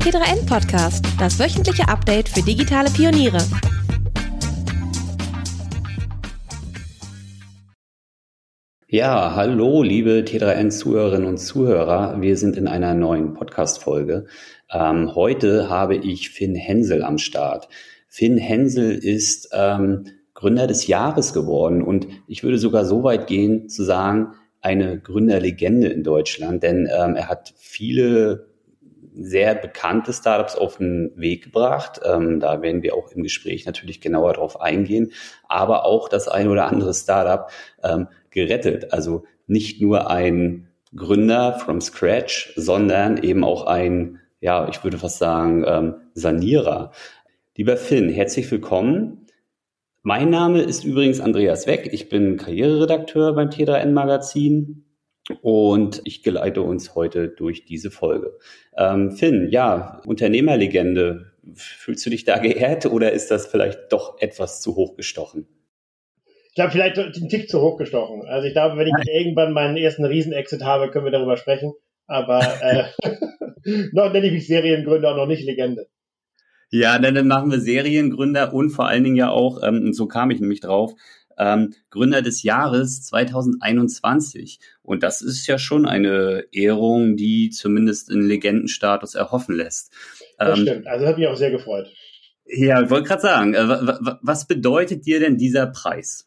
T3N Podcast, das wöchentliche Update für digitale Pioniere. Ja, hallo, liebe T3N-Zuhörerinnen und Zuhörer. Wir sind in einer neuen Podcast-Folge. Ähm, heute habe ich Finn Hensel am Start. Finn Hensel ist ähm, Gründer des Jahres geworden und ich würde sogar so weit gehen zu sagen, eine Gründerlegende in Deutschland, denn ähm, er hat viele sehr bekannte Startups auf den Weg gebracht. Ähm, da werden wir auch im Gespräch natürlich genauer drauf eingehen, aber auch das ein oder andere Startup ähm, gerettet. Also nicht nur ein Gründer from scratch, sondern eben auch ein, ja, ich würde fast sagen, ähm, Sanierer. Lieber Finn, herzlich willkommen. Mein Name ist übrigens Andreas Weck. Ich bin Karriereredakteur beim T3N Magazin und ich geleite uns heute durch diese Folge. Ähm, Finn, ja, Unternehmerlegende. Fühlst du dich da geehrt oder ist das vielleicht doch etwas zu hoch gestochen? Ich glaube, vielleicht einen Tick zu hoch gestochen. Also ich glaube, wenn ich irgendwann meinen ersten Riesenexit habe, können wir darüber sprechen. Aber äh, noch nenne ich mich Seriengründer und noch nicht Legende. Ja, dann, dann machen wir Seriengründer und vor allen Dingen ja auch, ähm, und so kam ich nämlich drauf, ähm, Gründer des Jahres 2021. Und das ist ja schon eine Ehrung, die zumindest einen Legendenstatus erhoffen lässt. Das ähm, stimmt, also hat mich auch sehr gefreut. Ja, ich wollte gerade sagen, äh, was bedeutet dir denn dieser Preis?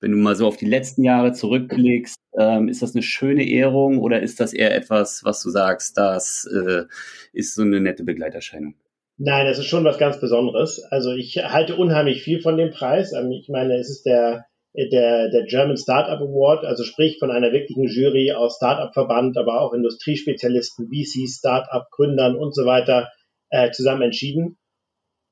Wenn du mal so auf die letzten Jahre zurückblickst, ähm, ist das eine schöne Ehrung oder ist das eher etwas, was du sagst, das äh, ist so eine nette Begleiterscheinung? Nein, es ist schon was ganz Besonderes. Also ich halte unheimlich viel von dem Preis. Ähm, ich meine, es ist der, der, der German Startup Award, also sprich von einer wirklichen Jury aus Startup-Verband, aber auch Industriespezialisten, VCs, Startup-Gründern und so weiter äh, zusammen entschieden.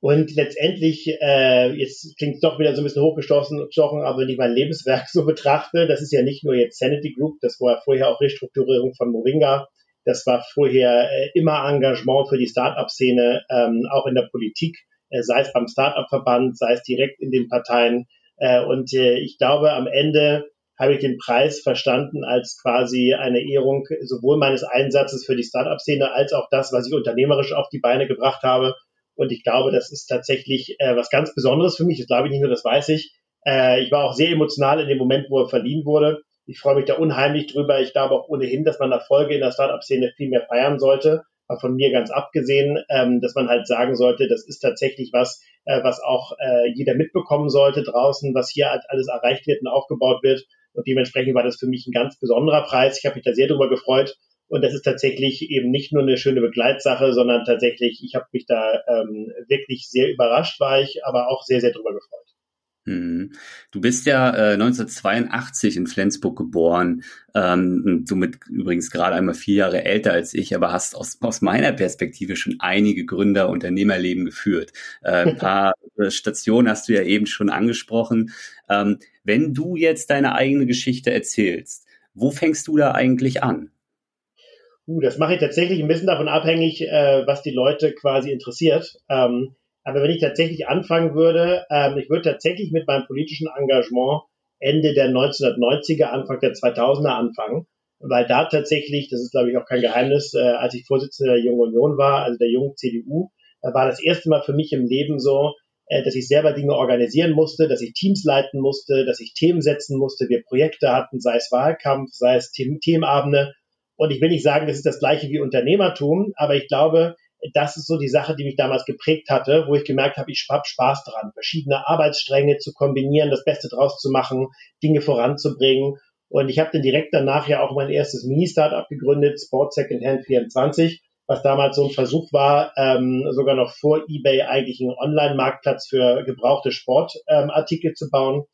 Und letztendlich, äh, jetzt klingt es doch wieder so ein bisschen hochgestochen, aber wenn ich mein Lebenswerk so betrachte, das ist ja nicht nur jetzt Sanity Group, das war vorher auch Restrukturierung von Moringa, das war vorher äh, immer Engagement für die Start-up-Szene, ähm, auch in der Politik, äh, sei es beim Start-up-Verband, sei es direkt in den Parteien. Äh, und äh, ich glaube, am Ende habe ich den Preis verstanden als quasi eine Ehrung sowohl meines Einsatzes für die Start-up-Szene als auch das, was ich unternehmerisch auf die Beine gebracht habe. Und ich glaube, das ist tatsächlich äh, was ganz Besonderes für mich. Das glaube ich nicht nur, das weiß ich. Äh, ich war auch sehr emotional in dem Moment, wo er verliehen wurde. Ich freue mich da unheimlich drüber. Ich glaube auch ohnehin, dass man Erfolge in der Startup-Szene viel mehr feiern sollte. Aber von mir ganz abgesehen, ähm, dass man halt sagen sollte, das ist tatsächlich was, äh, was auch äh, jeder mitbekommen sollte draußen, was hier halt alles erreicht wird und aufgebaut wird. Und dementsprechend war das für mich ein ganz besonderer Preis. Ich habe mich da sehr drüber gefreut. Und das ist tatsächlich eben nicht nur eine schöne Begleitsache, sondern tatsächlich, ich habe mich da ähm, wirklich sehr überrascht, war ich, aber auch sehr, sehr drüber gefreut. Mhm. Du bist ja äh, 1982 in Flensburg geboren, ähm, somit übrigens gerade einmal vier Jahre älter als ich, aber hast aus, aus meiner Perspektive schon einige Gründer, Unternehmerleben geführt. Äh, ein paar Stationen hast du ja eben schon angesprochen. Ähm, wenn du jetzt deine eigene Geschichte erzählst, wo fängst du da eigentlich an? Uh, das mache ich tatsächlich ein bisschen davon abhängig, äh, was die Leute quasi interessiert. Ähm, aber wenn ich tatsächlich anfangen würde, ähm, ich würde tatsächlich mit meinem politischen Engagement Ende der 1990er, Anfang der 2000er anfangen, weil da tatsächlich, das ist glaube ich auch kein Geheimnis, äh, als ich Vorsitzender der Jungen Union war, also der jungen CDU, da war das erste Mal für mich im Leben so, äh, dass ich selber Dinge organisieren musste, dass ich Teams leiten musste, dass ich Themen setzen musste, wir Projekte hatten, sei es Wahlkampf, sei es Themenabende. Und ich will nicht sagen, das ist das gleiche wie Unternehmertum, aber ich glaube, das ist so die Sache, die mich damals geprägt hatte, wo ich gemerkt habe, ich habe Spaß dran, verschiedene Arbeitsstränge zu kombinieren, das Beste draus zu machen, Dinge voranzubringen. Und ich habe dann direkt danach ja auch mein erstes Mini-Startup gegründet, Sport Second Hand 24, was damals so ein Versuch war, ähm, sogar noch vor eBay eigentlich einen Online-Marktplatz für gebrauchte Sportartikel ähm, zu bauen.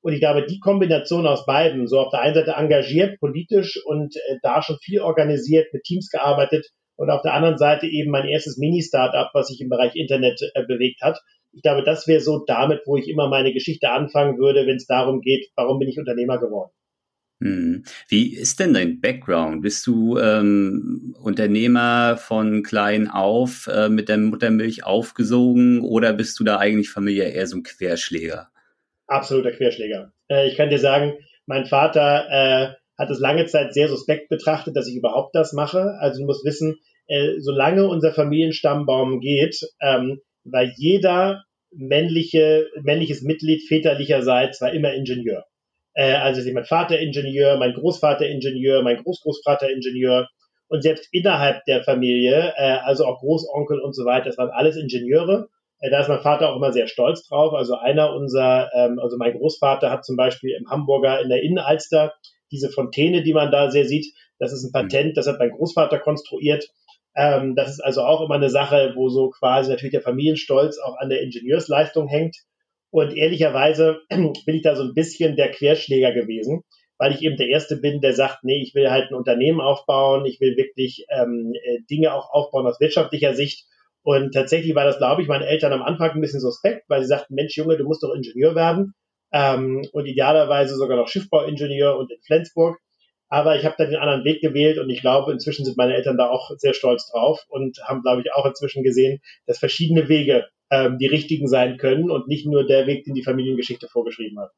Und ich glaube, die Kombination aus beiden, so auf der einen Seite engagiert politisch und äh, da schon viel organisiert, mit Teams gearbeitet und auf der anderen Seite eben mein erstes Mini-Startup, was sich im Bereich Internet äh, bewegt hat. Ich glaube, das wäre so damit, wo ich immer meine Geschichte anfangen würde, wenn es darum geht, warum bin ich Unternehmer geworden. Hm. Wie ist denn dein Background? Bist du ähm, Unternehmer von klein auf äh, mit der Muttermilch aufgesogen oder bist du da eigentlich familiär eher so ein Querschläger? Absoluter Querschläger. Äh, ich kann dir sagen, mein Vater äh, hat es lange Zeit sehr suspekt betrachtet, dass ich überhaupt das mache. Also du musst wissen, äh, solange unser Familienstammbaum geht, ähm, war jeder männliche, männliches Mitglied väterlicherseits war immer Ingenieur. Äh, also mein Vater Ingenieur, mein Großvater Ingenieur, mein Großgroßvater Ingenieur und selbst innerhalb der Familie, äh, also auch Großonkel und so weiter, das waren alles Ingenieure. Äh, da ist mein Vater auch immer sehr stolz drauf. Also einer unserer, ähm, also mein Großvater hat zum Beispiel im Hamburger in der Innenalster diese Fontäne, die man da sehr sieht. Das ist ein Patent, das hat mein Großvater konstruiert. Ähm, das ist also auch immer eine Sache, wo so quasi natürlich der Familienstolz auch an der Ingenieursleistung hängt. Und ehrlicherweise bin ich da so ein bisschen der Querschläger gewesen, weil ich eben der Erste bin, der sagt, nee, ich will halt ein Unternehmen aufbauen, ich will wirklich ähm, äh, Dinge auch aufbauen aus wirtschaftlicher Sicht. Und tatsächlich war das, glaube ich, meinen Eltern am Anfang ein bisschen suspekt, weil sie sagten, Mensch, Junge, du musst doch Ingenieur werden ähm, und idealerweise sogar noch Schiffbauingenieur und in Flensburg. Aber ich habe dann den anderen Weg gewählt und ich glaube, inzwischen sind meine Eltern da auch sehr stolz drauf und haben, glaube ich, auch inzwischen gesehen, dass verschiedene Wege ähm, die richtigen sein können und nicht nur der Weg, den die Familiengeschichte vorgeschrieben hat.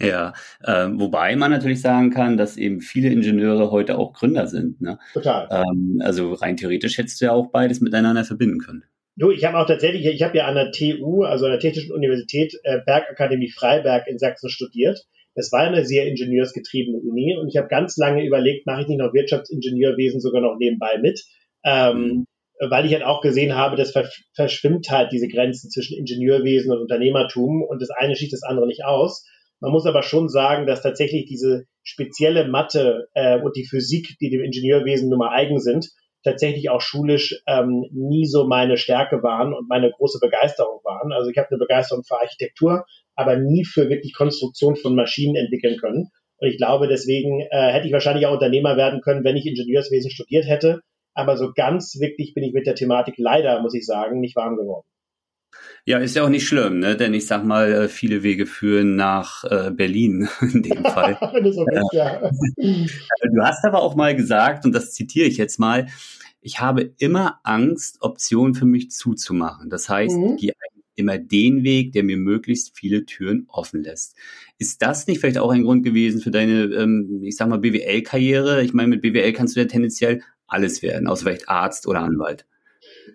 Ja, äh, wobei man natürlich sagen kann, dass eben viele Ingenieure heute auch Gründer sind. Ne? Total. Ähm, also rein theoretisch hättest du ja auch beides miteinander verbinden können. Du, ich habe auch tatsächlich, ich habe ja an der TU, also an der Technischen Universität äh, Bergakademie Freiberg in Sachsen studiert. Das war eine sehr ingenieursgetriebene Uni und ich habe ganz lange überlegt, mache ich nicht noch Wirtschaftsingenieurwesen sogar noch nebenbei mit, ähm, mhm. weil ich halt auch gesehen habe, das verschwimmt halt diese Grenzen zwischen Ingenieurwesen und Unternehmertum und das eine schließt das andere nicht aus. Man muss aber schon sagen, dass tatsächlich diese spezielle Mathe äh, und die Physik, die dem Ingenieurwesen nun mal eigen sind, tatsächlich auch schulisch ähm, nie so meine Stärke waren und meine große Begeisterung waren. Also ich habe eine Begeisterung für Architektur, aber nie für wirklich Konstruktion von Maschinen entwickeln können. Und ich glaube, deswegen äh, hätte ich wahrscheinlich auch Unternehmer werden können, wenn ich Ingenieurswesen studiert hätte. Aber so ganz wirklich bin ich mit der Thematik leider, muss ich sagen, nicht warm geworden. Ja, ist ja auch nicht schlimm, ne? denn ich sag mal, äh, viele Wege führen nach äh, Berlin in dem Fall. So bist, ja. du hast aber auch mal gesagt, und das zitiere ich jetzt mal, ich habe immer Angst, Optionen für mich zuzumachen. Das heißt, mhm. ich gehe immer den Weg, der mir möglichst viele Türen offen lässt. Ist das nicht vielleicht auch ein Grund gewesen für deine, ähm, ich sag mal, BWL-Karriere? Ich meine, mit BWL kannst du ja tendenziell alles werden, außer vielleicht Arzt oder Anwalt.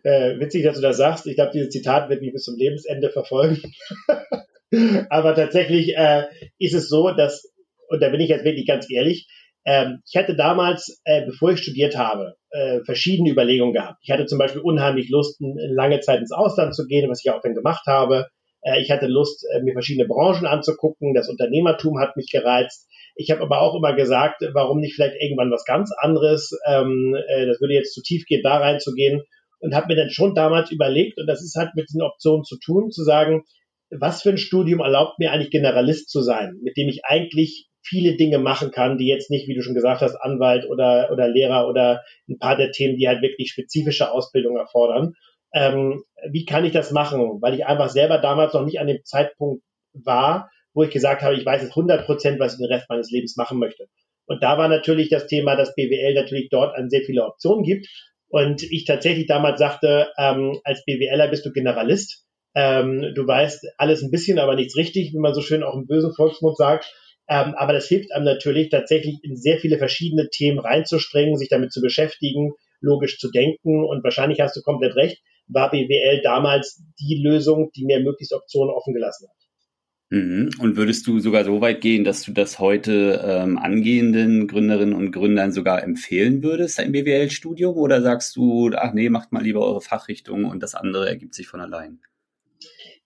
Äh, witzig, dass du das sagst. Ich glaube, dieses Zitat wird mich bis zum Lebensende verfolgen. Aber tatsächlich äh, ist es so, dass, und da bin ich jetzt wirklich ganz ehrlich, ähm, ich hatte damals, äh, bevor ich studiert habe, äh, verschiedene Überlegungen gehabt. Ich hatte zum Beispiel unheimlich Lust, lange Zeit ins Ausland zu gehen, was ich auch dann gemacht habe. Äh, ich hatte Lust, mir verschiedene Branchen anzugucken. Das Unternehmertum hat mich gereizt. Ich habe aber auch immer gesagt, warum nicht vielleicht irgendwann was ganz anderes. Ähm, äh, das würde jetzt zu tief gehen, da reinzugehen. Und habe mir dann schon damals überlegt, und das ist halt mit diesen Optionen zu tun, zu sagen, was für ein Studium erlaubt mir eigentlich Generalist zu sein, mit dem ich eigentlich viele Dinge machen kann, die jetzt nicht, wie du schon gesagt hast, Anwalt oder, oder Lehrer oder ein paar der Themen, die halt wirklich spezifische Ausbildung erfordern. Ähm, wie kann ich das machen? Weil ich einfach selber damals noch nicht an dem Zeitpunkt war, wo ich gesagt habe, ich weiß jetzt 100 Prozent, was ich den Rest meines Lebens machen möchte. Und da war natürlich das Thema, dass BWL natürlich dort an sehr viele Optionen gibt. Und ich tatsächlich damals sagte, ähm, als BWLer bist du Generalist. Ähm, du weißt alles ein bisschen, aber nichts richtig, wie man so schön auch im bösen Volksmund sagt. Ähm, aber das hilft einem natürlich tatsächlich in sehr viele verschiedene Themen reinzuspringen, sich damit zu beschäftigen, logisch zu denken. Und wahrscheinlich hast du komplett recht, war BWL damals die Lösung, die mir möglichst Optionen offen gelassen hat. Mhm. Und würdest du sogar so weit gehen, dass du das heute ähm, angehenden Gründerinnen und Gründern sogar empfehlen würdest, ein BWL-Studium? Oder sagst du, ach nee, macht mal lieber eure Fachrichtung und das andere ergibt sich von allein?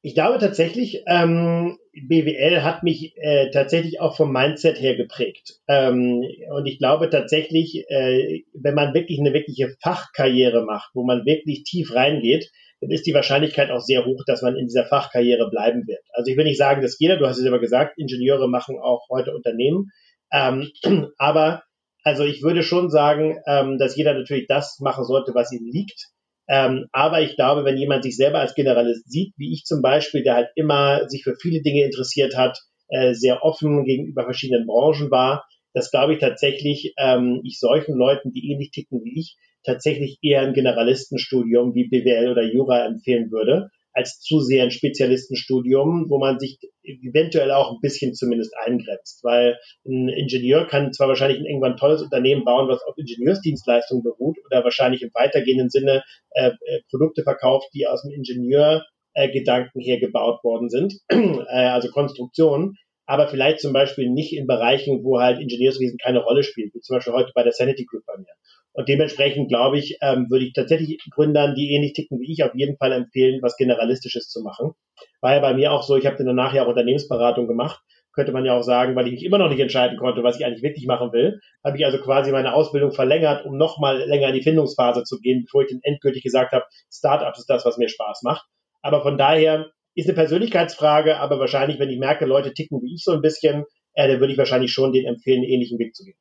Ich glaube tatsächlich, ähm, BWL hat mich äh, tatsächlich auch vom Mindset her geprägt. Ähm, und ich glaube tatsächlich, äh, wenn man wirklich eine wirkliche Fachkarriere macht, wo man wirklich tief reingeht, dann ist die Wahrscheinlichkeit auch sehr hoch, dass man in dieser Fachkarriere bleiben wird. Also ich will nicht sagen, dass jeder, du hast es immer gesagt, Ingenieure machen auch heute Unternehmen. Ähm, aber also ich würde schon sagen, ähm, dass jeder natürlich das machen sollte, was ihm liegt. Ähm, aber ich glaube, wenn jemand sich selber als Generalist sieht, wie ich zum Beispiel, der halt immer sich für viele Dinge interessiert hat, äh, sehr offen gegenüber verschiedenen Branchen war, dass glaube ich tatsächlich ähm, ich solchen Leuten, die ähnlich ticken wie ich, tatsächlich eher ein Generalistenstudium wie BWL oder Jura empfehlen würde, als zu sehr ein Spezialistenstudium, wo man sich eventuell auch ein bisschen zumindest eingrenzt, weil ein Ingenieur kann zwar wahrscheinlich ein irgendwann tolles Unternehmen bauen, was auf Ingenieursdienstleistungen beruht oder wahrscheinlich im weitergehenden Sinne äh, äh Produkte verkauft, die aus dem Ingenieurgedanken äh, her gebaut worden sind, äh, also Konstruktionen, aber vielleicht zum Beispiel nicht in Bereichen, wo halt Ingenieurswesen keine Rolle spielt, wie zum Beispiel heute bei der Sanity Group bei mir. Und dementsprechend glaube ich, ähm, würde ich tatsächlich Gründern, die ähnlich ticken wie ich, auf jeden Fall empfehlen, was Generalistisches zu machen. War ja bei mir auch so, ich habe dann danach ja auch Unternehmensberatung gemacht, könnte man ja auch sagen, weil ich mich immer noch nicht entscheiden konnte, was ich eigentlich wirklich machen will, habe ich also quasi meine Ausbildung verlängert, um nochmal länger in die Findungsphase zu gehen, bevor ich dann endgültig gesagt habe, Startups ist das, was mir Spaß macht. Aber von daher ist eine Persönlichkeitsfrage, aber wahrscheinlich, wenn ich merke, Leute ticken wie ich so ein bisschen, äh, dann würde ich wahrscheinlich schon den empfehlen, einen ähnlichen Weg zu gehen.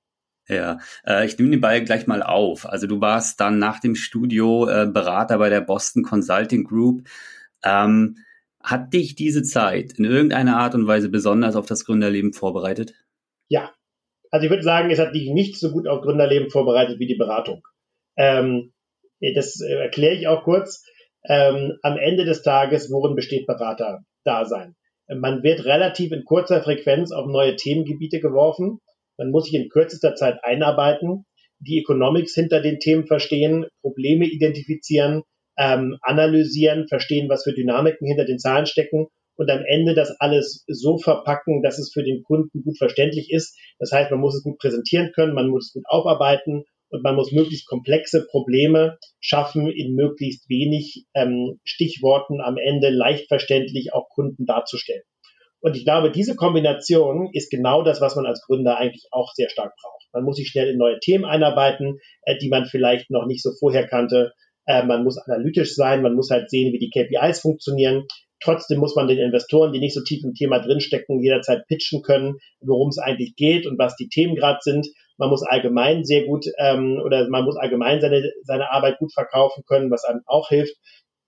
Ja, äh, ich nehme den Ball gleich mal auf. Also du warst dann nach dem Studio äh, Berater bei der Boston Consulting Group. Ähm, hat dich diese Zeit in irgendeiner Art und Weise besonders auf das Gründerleben vorbereitet? Ja, also ich würde sagen, es hat dich nicht so gut auf Gründerleben vorbereitet wie die Beratung. Ähm, das äh, erkläre ich auch kurz ähm, am Ende des Tages, worin besteht Berater-Dasein? Man wird relativ in kurzer Frequenz auf neue Themengebiete geworfen. Man muss sich in kürzester Zeit einarbeiten, die Economics hinter den Themen verstehen, Probleme identifizieren, ähm, analysieren, verstehen, was für Dynamiken hinter den Zahlen stecken und am Ende das alles so verpacken, dass es für den Kunden gut verständlich ist. Das heißt, man muss es gut präsentieren können, man muss es gut aufarbeiten und man muss möglichst komplexe Probleme schaffen, in möglichst wenig ähm, Stichworten am Ende leicht verständlich auch Kunden darzustellen. Und ich glaube, diese Kombination ist genau das, was man als Gründer eigentlich auch sehr stark braucht. Man muss sich schnell in neue Themen einarbeiten, äh, die man vielleicht noch nicht so vorher kannte. Äh, man muss analytisch sein, man muss halt sehen, wie die KPIs funktionieren. Trotzdem muss man den Investoren, die nicht so tief im Thema drinstecken, jederzeit pitchen können, worum es eigentlich geht und was die Themen gerade sind. Man muss allgemein sehr gut ähm, oder man muss allgemein seine, seine Arbeit gut verkaufen können, was einem auch hilft.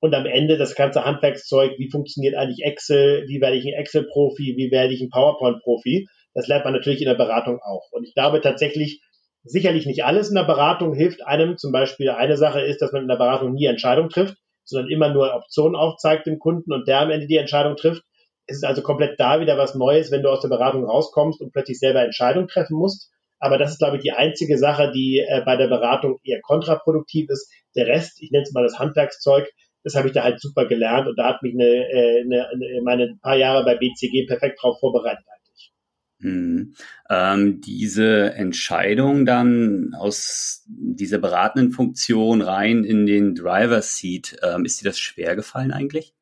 Und am Ende das ganze Handwerkszeug, wie funktioniert eigentlich Excel, wie werde ich ein Excel-Profi, wie werde ich ein PowerPoint-Profi, das lernt man natürlich in der Beratung auch. Und ich glaube tatsächlich, sicherlich nicht alles in der Beratung hilft einem. Zum Beispiel eine Sache ist, dass man in der Beratung nie Entscheidung trifft, sondern immer nur Optionen aufzeigt dem Kunden und der am Ende die Entscheidung trifft. Es ist also komplett da wieder was Neues, wenn du aus der Beratung rauskommst und plötzlich selber Entscheidungen treffen musst. Aber das ist, glaube ich, die einzige Sache, die äh, bei der Beratung eher kontraproduktiv ist. Der Rest, ich nenne es mal das Handwerkszeug, das habe ich da halt super gelernt und da hat mich eine, äh, eine, eine, meine paar Jahre bei BCG perfekt drauf vorbereitet eigentlich. Hm. Ähm, diese Entscheidung dann aus dieser beratenden Funktion rein in den Driver Seat, ähm, ist dir das schwer gefallen eigentlich?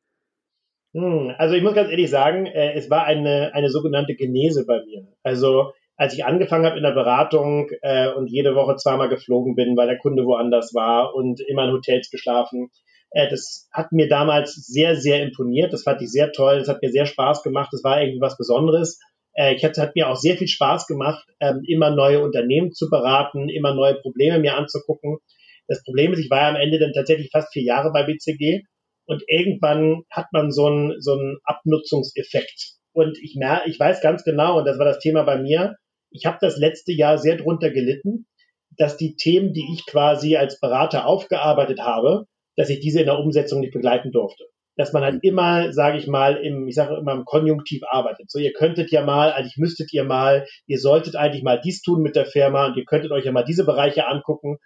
Hm, also ich muss ganz ehrlich sagen, äh, es war eine, eine sogenannte Genese bei mir. Also als ich angefangen habe in der Beratung äh, und jede Woche zweimal geflogen bin, weil der Kunde woanders war und immer in Hotels geschlafen, äh, das hat mir damals sehr, sehr imponiert. Das fand ich sehr toll. Das hat mir sehr Spaß gemacht. Das war irgendwie was Besonderes. Äh, ich hatte, hat mir auch sehr viel Spaß gemacht, ähm, immer neue Unternehmen zu beraten, immer neue Probleme mir anzugucken. Das Problem ist, ich war ja am Ende dann tatsächlich fast vier Jahre bei BCG und irgendwann hat man so einen, so einen Abnutzungseffekt. Und ich, mer ich weiß ganz genau, und das war das Thema bei mir, ich habe das letzte Jahr sehr drunter gelitten, dass die Themen, die ich quasi als Berater aufgearbeitet habe, dass ich diese in der Umsetzung nicht begleiten durfte. Dass man halt immer, sage ich mal, im, ich sage immer im Konjunktiv arbeitet. So, ihr könntet ja mal, eigentlich müsstet ihr mal, ihr solltet eigentlich mal dies tun mit der Firma und ihr könntet euch ja mal diese Bereiche angucken.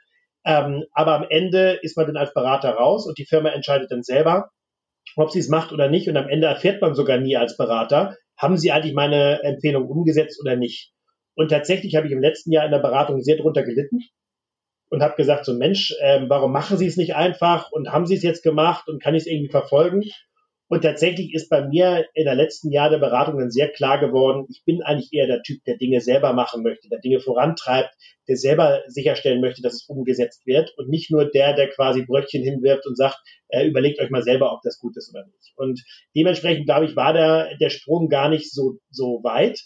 Ähm, aber am Ende ist man dann als Berater raus und die Firma entscheidet dann selber, ob sie es macht oder nicht. Und am Ende erfährt man sogar nie als Berater, haben sie eigentlich meine Empfehlung umgesetzt oder nicht. Und tatsächlich habe ich im letzten Jahr in der Beratung sehr drunter gelitten und habe gesagt, so Mensch, äh, warum machen Sie es nicht einfach und haben Sie es jetzt gemacht und kann ich es irgendwie verfolgen? Und tatsächlich ist bei mir in der letzten Jahr der Beratung dann sehr klar geworden, ich bin eigentlich eher der Typ, der Dinge selber machen möchte, der Dinge vorantreibt, der selber sicherstellen möchte, dass es umgesetzt wird und nicht nur der, der quasi Brötchen hinwirft und sagt, äh, überlegt euch mal selber, ob das gut ist oder nicht. Und dementsprechend, glaube ich, war der, der Sprung gar nicht so, so weit.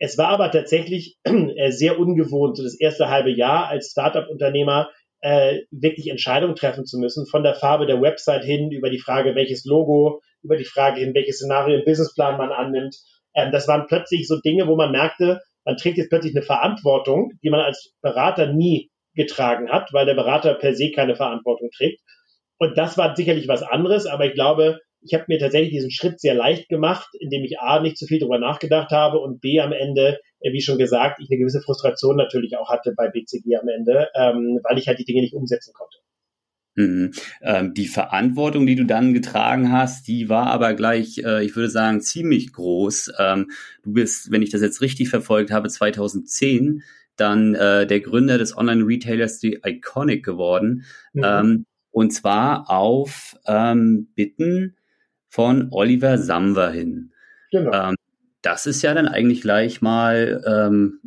Es war aber tatsächlich äh, sehr ungewohnt, so das erste halbe Jahr als Startup-Unternehmer äh, wirklich Entscheidungen treffen zu müssen, von der Farbe der Website hin, über die Frage, welches Logo, über die Frage hin, welches Szenario im Businessplan man annimmt. Ähm, das waren plötzlich so Dinge, wo man merkte, man trägt jetzt plötzlich eine Verantwortung, die man als Berater nie getragen hat, weil der Berater per se keine Verantwortung trägt. Und das war sicherlich was anderes, aber ich glaube, ich habe mir tatsächlich diesen Schritt sehr leicht gemacht, indem ich A, nicht zu viel darüber nachgedacht habe und B, am Ende, äh, wie schon gesagt, ich eine gewisse Frustration natürlich auch hatte bei BCG am Ende, ähm, weil ich halt die Dinge nicht umsetzen konnte. Mhm. Ähm, die Verantwortung, die du dann getragen hast, die war aber gleich, äh, ich würde sagen, ziemlich groß. Ähm, du bist, wenn ich das jetzt richtig verfolgt habe, 2010 dann äh, der Gründer des Online-Retailers The Iconic geworden. Mhm. Ähm, und zwar auf ähm, Bitten von Oliver Samwer hin. Genau. Ähm, das ist ja dann eigentlich gleich mal ähm,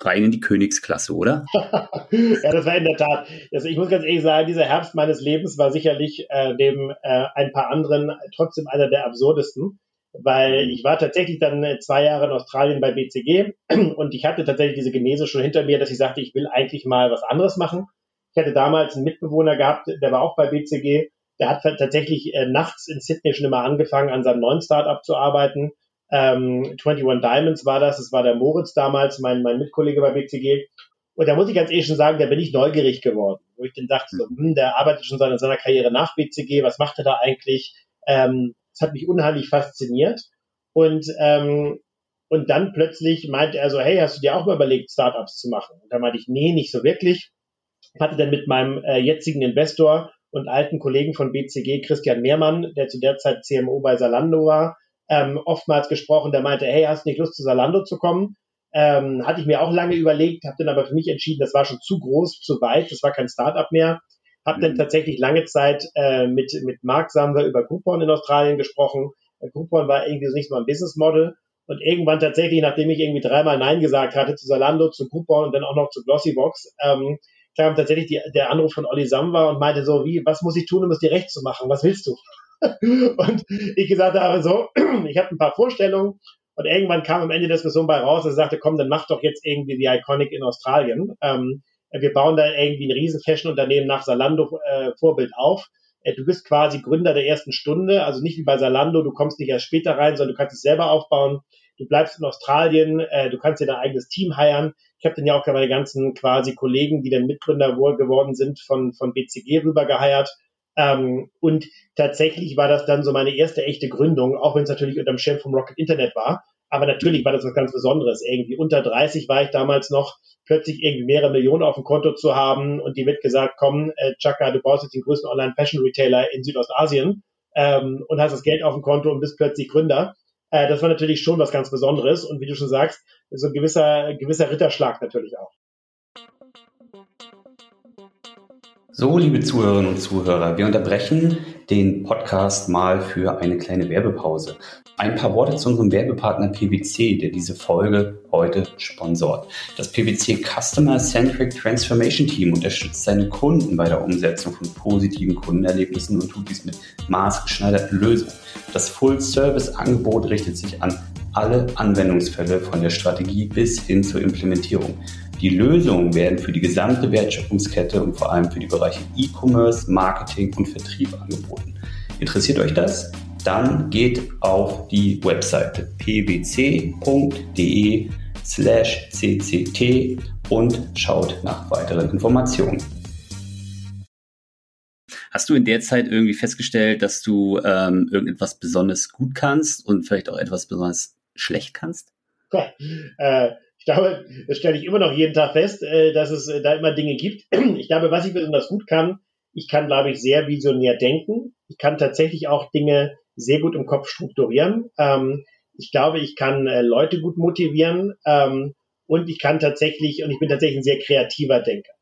rein in die Königsklasse, oder? ja, das war in der Tat. Also ich muss ganz ehrlich sagen, dieser Herbst meines Lebens war sicherlich äh, neben äh, ein paar anderen trotzdem einer der absurdesten, weil ich war tatsächlich dann äh, zwei Jahre in Australien bei BCG und ich hatte tatsächlich diese Genese schon hinter mir, dass ich sagte, ich will eigentlich mal was anderes machen. Ich hatte damals einen Mitbewohner gehabt, der war auch bei BCG. Der hat tatsächlich äh, nachts in Sydney schon immer angefangen, an seinem neuen Startup zu arbeiten ähm, 21 Diamonds war das, das war der Moritz damals, mein, mein Mitkollege bei BCG. Und da muss ich ganz ehrlich schon sagen, da bin ich neugierig geworden, wo ich dann dachte, so, hm, der arbeitet schon in seiner Karriere nach BCG, was macht er da eigentlich? Ähm, das hat mich unheimlich fasziniert. Und, ähm, und dann plötzlich meinte er so, hey, hast du dir auch mal überlegt, Startups zu machen? Und da meinte ich, nee, nicht so wirklich. Hatte dann mit meinem äh, jetzigen Investor und alten Kollegen von BCG, Christian Mehrmann, der zu der Zeit CMO bei Salando war, ähm, oftmals gesprochen, der meinte, hey, hast du nicht Lust zu Salando zu kommen? Ähm, hatte ich mir auch lange überlegt, habe dann aber für mich entschieden, das war schon zu groß, zu weit, das war kein Startup mehr. Habe mhm. dann tatsächlich lange Zeit äh, mit, mit Mark Samwer über Groupon in Australien gesprochen. Äh, Groupon war irgendwie so nicht so ein Business Model. Und irgendwann tatsächlich, nachdem ich irgendwie dreimal Nein gesagt hatte zu Salando, zu Groupon und dann auch noch zu Glossybox, ähm, kam tatsächlich die, der Anruf von Olli Samwer und meinte so, wie, was muss ich tun, um es dir recht zu machen? Was willst du? und ich gesagt habe, so, ich habe ein paar Vorstellungen und irgendwann kam am Ende der Diskussion bei raus, er sagte, komm, dann mach doch jetzt irgendwie die Iconic in Australien. Ähm, wir bauen da irgendwie ein riesen Fashion-Unternehmen nach Salando äh, Vorbild auf. Äh, du bist quasi Gründer der ersten Stunde, also nicht wie bei Salando, du kommst nicht erst später rein, sondern du kannst es selber aufbauen. Du bleibst in Australien, äh, du kannst dir dein eigenes Team heiren. Ich habe dann ja auch meine ganzen quasi Kollegen, die dann Mitgründer geworden sind, von, von BCG rüber geheiert ähm, und tatsächlich war das dann so meine erste echte Gründung, auch wenn es natürlich unter dem Schirm vom Rocket Internet war. Aber natürlich war das was ganz Besonderes. Irgendwie unter 30 war ich damals noch, plötzlich irgendwie mehrere Millionen auf dem Konto zu haben und die wird gesagt, komm, äh, Chaka, du brauchst jetzt den größten Online-Fashion-Retailer in Südostasien ähm, und hast das Geld auf dem Konto und bist plötzlich Gründer. Äh, das war natürlich schon was ganz Besonderes und wie du schon sagst, so ein gewisser, gewisser Ritterschlag natürlich auch. So, liebe Zuhörerinnen und Zuhörer, wir unterbrechen den Podcast mal für eine kleine Werbepause. Ein paar Worte zu unserem Werbepartner PwC, der diese Folge heute sponsort. Das PwC Customer Centric Transformation Team unterstützt seine Kunden bei der Umsetzung von positiven Kundenerlebnissen und tut dies mit maßgeschneiderten Lösungen. Das Full-Service-Angebot richtet sich an alle Anwendungsfälle von der Strategie bis hin zur Implementierung. Die Lösungen werden für die gesamte Wertschöpfungskette und vor allem für die Bereiche E-Commerce, Marketing und Vertrieb angeboten. Interessiert euch das? Dann geht auf die Webseite pwc.de slash cct und schaut nach weiteren Informationen. Hast du in der Zeit irgendwie festgestellt, dass du ähm, irgendetwas besonders gut kannst und vielleicht auch etwas besonders schlecht kannst? Äh, ich glaube, das stelle ich immer noch jeden Tag fest, äh, dass es äh, da immer Dinge gibt. Ich glaube, was ich besonders gut kann, ich kann, glaube ich, sehr visionär denken. Ich kann tatsächlich auch Dinge sehr gut im Kopf strukturieren. Ähm, ich glaube, ich kann äh, Leute gut motivieren ähm, und ich kann tatsächlich, und ich bin tatsächlich ein sehr kreativer Denker.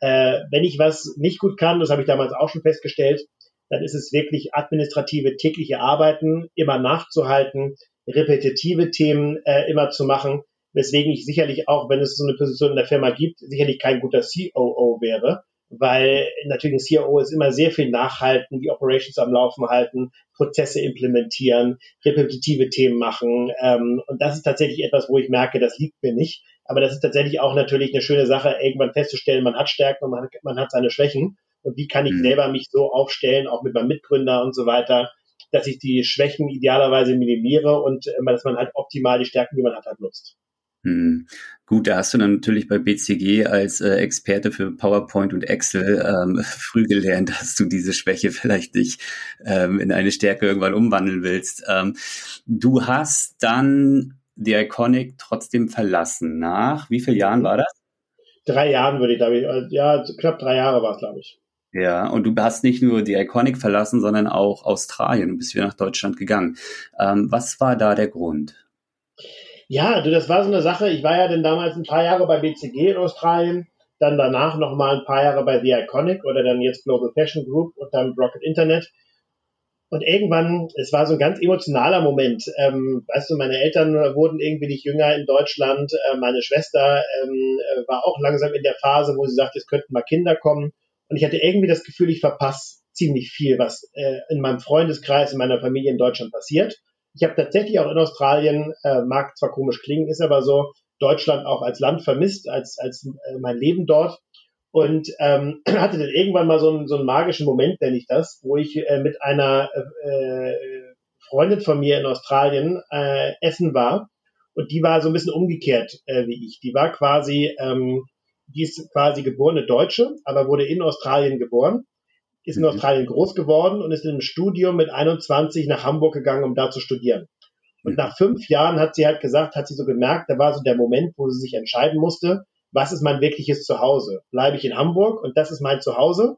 wenn ich was nicht gut kann, das habe ich damals auch schon festgestellt, dann ist es wirklich administrative tägliche Arbeiten, immer nachzuhalten, repetitive Themen äh, immer zu machen weswegen ich sicherlich auch, wenn es so eine Position in der Firma gibt, sicherlich kein guter COO wäre, weil natürlich ein COO ist immer sehr viel nachhalten, die Operations am Laufen halten, Prozesse implementieren, repetitive Themen machen. Ähm, und das ist tatsächlich etwas, wo ich merke, das liegt mir nicht. Aber das ist tatsächlich auch natürlich eine schöne Sache, irgendwann festzustellen, man hat Stärken und man hat, man hat seine Schwächen. Und wie kann ich mhm. selber mich so aufstellen, auch mit meinem Mitgründer und so weiter, dass ich die Schwächen idealerweise minimiere und äh, dass man halt optimal die Stärken, die man hat, halt nutzt. Hm. Gut, da hast du dann natürlich bei BCG als äh, Experte für PowerPoint und Excel ähm, früh gelernt, dass du diese Schwäche vielleicht nicht ähm, in eine Stärke irgendwann umwandeln willst. Ähm, du hast dann die Iconic trotzdem verlassen. Nach wie vielen Jahren war das? Drei Jahren würde ich, glaube ich, äh, ja, knapp drei Jahre war es, glaube ich. Ja, und du hast nicht nur die Iconic verlassen, sondern auch Australien und bist wieder nach Deutschland gegangen. Ähm, was war da der Grund? Ja, du, das war so eine Sache. Ich war ja dann damals ein paar Jahre bei BCG in Australien, dann danach noch mal ein paar Jahre bei The Iconic oder dann jetzt Global Fashion Group und dann Rocket Internet. Und irgendwann, es war so ein ganz emotionaler Moment. Ähm, weißt du, meine Eltern wurden irgendwie nicht jünger in Deutschland. Äh, meine Schwester ähm, äh, war auch langsam in der Phase, wo sie sagt, es könnten mal Kinder kommen. Und ich hatte irgendwie das Gefühl, ich verpasse ziemlich viel, was äh, in meinem Freundeskreis, in meiner Familie in Deutschland passiert. Ich habe tatsächlich auch in Australien, äh, mag zwar komisch klingen, ist aber so, Deutschland auch als Land vermisst, als, als äh, mein Leben dort. Und ähm, hatte dann irgendwann mal so einen, so einen magischen Moment, nenne ich das, wo ich äh, mit einer äh, Freundin von mir in Australien äh, essen war. Und die war so ein bisschen umgekehrt äh, wie ich. Die war quasi, ähm, die ist quasi geborene Deutsche, aber wurde in Australien geboren ist in mhm. Australien groß geworden und ist in einem Studium mit 21 nach Hamburg gegangen, um da zu studieren. Und mhm. nach fünf Jahren hat sie halt gesagt, hat sie so gemerkt, da war so der Moment, wo sie sich entscheiden musste, was ist mein wirkliches Zuhause? Bleibe ich in Hamburg und das ist mein Zuhause?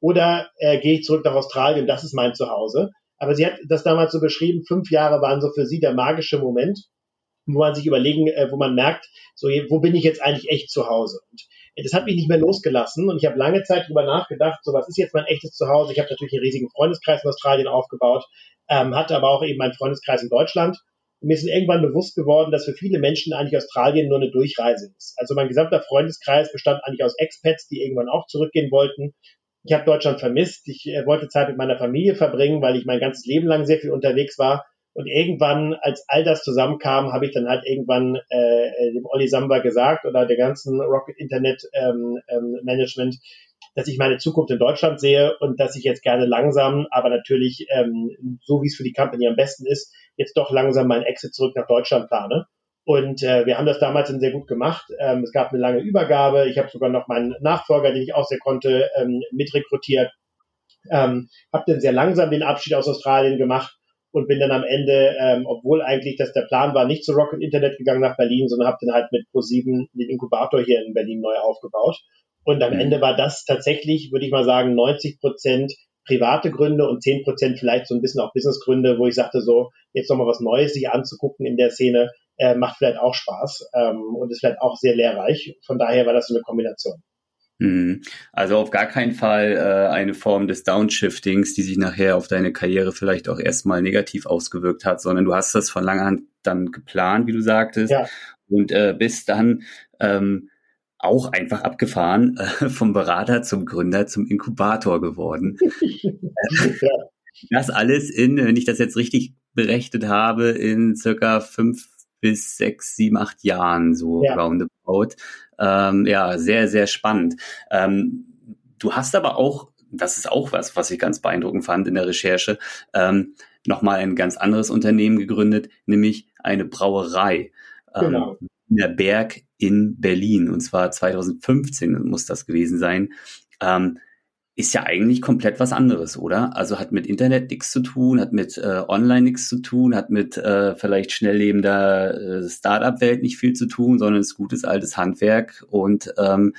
Oder äh, gehe ich zurück nach Australien und das ist mein Zuhause? Aber sie hat das damals so beschrieben, fünf Jahre waren so für sie der magische Moment, wo man sich überlegen, äh, wo man merkt, so wo bin ich jetzt eigentlich echt zu Hause? Und das hat mich nicht mehr losgelassen und ich habe lange Zeit drüber nachgedacht, so was ist jetzt mein echtes Zuhause? Ich habe natürlich einen riesigen Freundeskreis in Australien aufgebaut, ähm, hatte aber auch eben meinen Freundeskreis in Deutschland. Und mir ist irgendwann bewusst geworden, dass für viele Menschen eigentlich Australien nur eine Durchreise ist. Also mein gesamter Freundeskreis bestand eigentlich aus Expats, die irgendwann auch zurückgehen wollten. Ich habe Deutschland vermisst. Ich äh, wollte Zeit mit meiner Familie verbringen, weil ich mein ganzes Leben lang sehr viel unterwegs war und irgendwann, als all das zusammenkam, habe ich dann halt irgendwann äh, dem Olli Samba gesagt oder der ganzen Rocket Internet ähm, ähm, Management, dass ich meine Zukunft in Deutschland sehe und dass ich jetzt gerne langsam, aber natürlich ähm, so wie es für die Company am besten ist, jetzt doch langsam meinen Exit zurück nach Deutschland plane. Und äh, wir haben das damals dann sehr gut gemacht. Ähm, es gab eine lange Übergabe. Ich habe sogar noch meinen Nachfolger, den ich auch sehr konnte, ähm, mitrekrutiert. Ähm, habe dann sehr langsam den Abschied aus Australien gemacht und bin dann am Ende, ähm, obwohl eigentlich das der Plan war, nicht zu Rocket Internet gegangen nach Berlin, sondern habe dann halt mit Pro7 den Inkubator hier in Berlin neu aufgebaut. Und am mhm. Ende war das tatsächlich, würde ich mal sagen, 90 Prozent private Gründe und 10 Prozent vielleicht so ein bisschen auch Businessgründe, wo ich sagte so, jetzt nochmal was Neues sich anzugucken in der Szene, äh, macht vielleicht auch Spaß ähm, und ist vielleicht auch sehr lehrreich. Von daher war das so eine Kombination. Mhm. Also auf gar keinen Fall äh, eine Form des Downshiftings, die sich nachher auf deine Karriere vielleicht auch erstmal negativ ausgewirkt hat, sondern du hast das von langer Hand dann geplant, wie du sagtest, ja. und äh, bist dann ähm, auch einfach abgefahren äh, vom Berater zum Gründer zum Inkubator geworden. ja. Das alles in, wenn ich das jetzt richtig berechnet habe, in circa fünf bis sechs, sieben, acht Jahren so ja. roundabout. Ähm, ja, sehr, sehr spannend. Ähm, du hast aber auch, das ist auch was, was ich ganz beeindruckend fand in der Recherche, ähm, nochmal ein ganz anderes Unternehmen gegründet, nämlich eine Brauerei. Ähm, genau. der Berg in Berlin. Und zwar 2015 muss das gewesen sein. Ähm, ist ja eigentlich komplett was anderes, oder? Also hat mit Internet nichts zu tun, hat mit äh, Online nichts zu tun, hat mit äh, vielleicht schnelllebender äh, Startup-Welt nicht viel zu tun, sondern ist gutes altes Handwerk und ähm,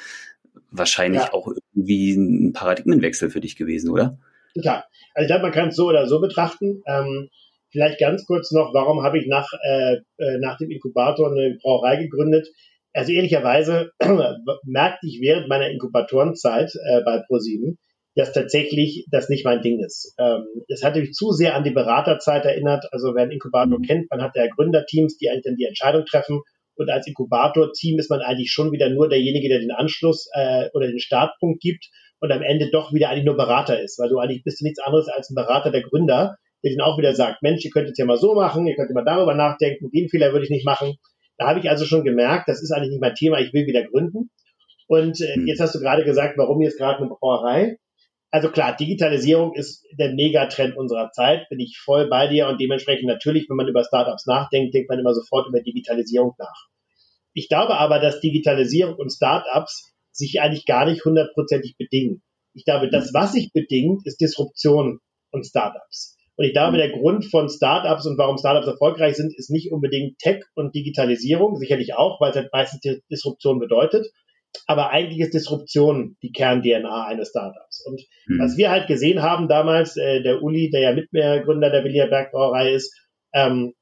wahrscheinlich ja. auch irgendwie ein Paradigmenwechsel für dich gewesen, oder? Ja, also ich glaube, man kann es so oder so betrachten. Ähm, vielleicht ganz kurz noch, warum habe ich nach, äh, äh nach dem Inkubator eine Brauerei gegründet? Also ehrlicherweise merkte ich während meiner Inkubatorenzeit äh, bei ProSieben, dass tatsächlich das nicht mein Ding ist. Ähm, es hatte mich zu sehr an die Beraterzeit erinnert. Also wer einen Inkubator mhm. kennt, man hat ja Gründerteams, die eigentlich dann die Entscheidung treffen. Und als Inkubator-Team ist man eigentlich schon wieder nur derjenige, der den Anschluss äh, oder den Startpunkt gibt und am Ende doch wieder eigentlich nur Berater ist, weil du eigentlich bist du nichts anderes als ein Berater der Gründer, der den auch wieder sagt, Mensch, ihr könnt es ja mal so machen, ihr könnt mal darüber nachdenken, den Fehler würde ich nicht machen. Da habe ich also schon gemerkt, das ist eigentlich nicht mein Thema, ich will wieder gründen. Und äh, hm. jetzt hast du gerade gesagt, warum jetzt gerade eine Brauerei? Also klar, Digitalisierung ist der Megatrend unserer Zeit, bin ich voll bei dir und dementsprechend natürlich, wenn man über Startups nachdenkt, denkt man immer sofort über Digitalisierung nach. Ich glaube aber, dass Digitalisierung und Startups sich eigentlich gar nicht hundertprozentig bedingen. Ich glaube, das, was sich bedingt, ist Disruption und Startups. Und ich glaube, der Grund von Startups und warum Startups erfolgreich sind, ist nicht unbedingt Tech und Digitalisierung, sicherlich auch, weil es halt meistens Disruption bedeutet. Aber eigentlich ist Disruption die Kern-DNA eines Startups. Und hm. was wir halt gesehen haben damals, äh, der Uli, der ja Mitgründer der Willier Bergbrauerei ist, ähm,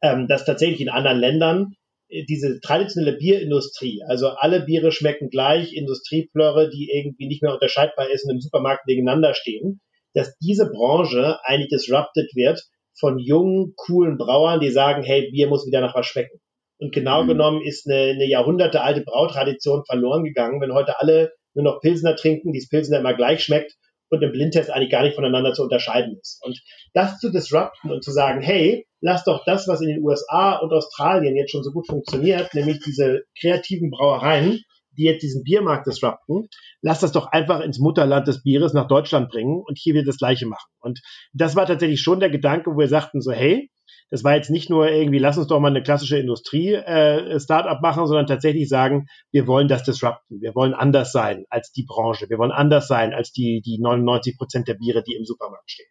ähm, dass tatsächlich in anderen Ländern äh, diese traditionelle Bierindustrie, also alle Biere schmecken gleich, Industrieplörre, die irgendwie nicht mehr unterscheidbar ist und im Supermarkt nebeneinander stehen, dass diese Branche eigentlich disrupted wird von jungen, coolen Brauern, die sagen, hey, Bier muss wieder nach was schmecken. Und genau mhm. genommen ist eine, eine jahrhundertealte Brautradition verloren gegangen, wenn heute alle nur noch Pilsner trinken, dieses Pilsner immer gleich schmeckt und im Blindtest eigentlich gar nicht voneinander zu unterscheiden ist. Und das zu disrupten und zu sagen, hey, lass doch das, was in den USA und Australien jetzt schon so gut funktioniert, nämlich diese kreativen Brauereien, die jetzt diesen Biermarkt disrupten, lass das doch einfach ins Mutterland des Bieres nach Deutschland bringen und hier wird das Gleiche machen. Und das war tatsächlich schon der Gedanke, wo wir sagten so, hey, das war jetzt nicht nur irgendwie, lass uns doch mal eine klassische Industrie-Startup äh, machen, sondern tatsächlich sagen, wir wollen das disrupten. Wir wollen anders sein als die Branche. Wir wollen anders sein als die, die 99 Prozent der Biere, die im Supermarkt stehen.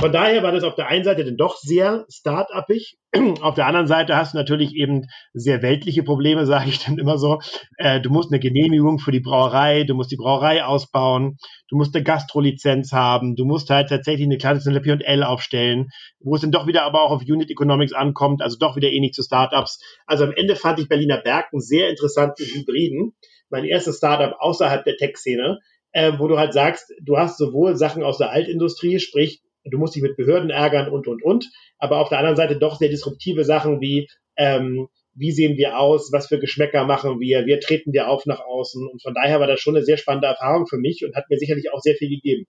Von daher war das auf der einen Seite dann doch sehr start-upig. Auf der anderen Seite hast du natürlich eben sehr weltliche Probleme, sage ich dann immer so. Äh, du musst eine Genehmigung für die Brauerei, du musst die Brauerei ausbauen, du musst eine Gastrolizenz haben, du musst halt tatsächlich eine klassische P&L aufstellen, wo es dann doch wieder aber auch auf Unit Economics ankommt, also doch wieder ähnlich zu Startups. Also am Ende fand ich Berliner Berg einen sehr interessanten Hybriden. Mein erstes Startup außerhalb der Tech-Szene, äh, wo du halt sagst, du hast sowohl Sachen aus der Altindustrie, sprich du musst dich mit Behörden ärgern und, und, und. Aber auf der anderen Seite doch sehr disruptive Sachen wie, ähm, wie sehen wir aus, was für Geschmäcker machen wir, wie treten wir auf nach außen. Und von daher war das schon eine sehr spannende Erfahrung für mich und hat mir sicherlich auch sehr viel gegeben.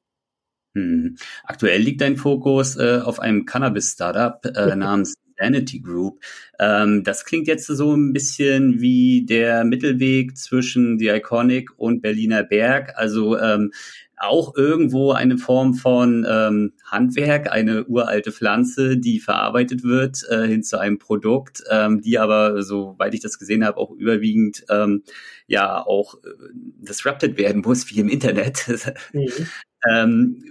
Hm. Aktuell liegt dein Fokus äh, auf einem Cannabis-Startup äh, namens Sanity Group. Ähm, das klingt jetzt so ein bisschen wie der Mittelweg zwischen The Iconic und Berliner Berg. Also ähm, auch irgendwo eine Form von ähm, Handwerk, eine uralte Pflanze, die verarbeitet wird äh, hin zu einem Produkt, ähm, die aber, soweit ich das gesehen habe, auch überwiegend ähm, ja auch äh, disrupted werden muss, wie im Internet. Mhm. ähm,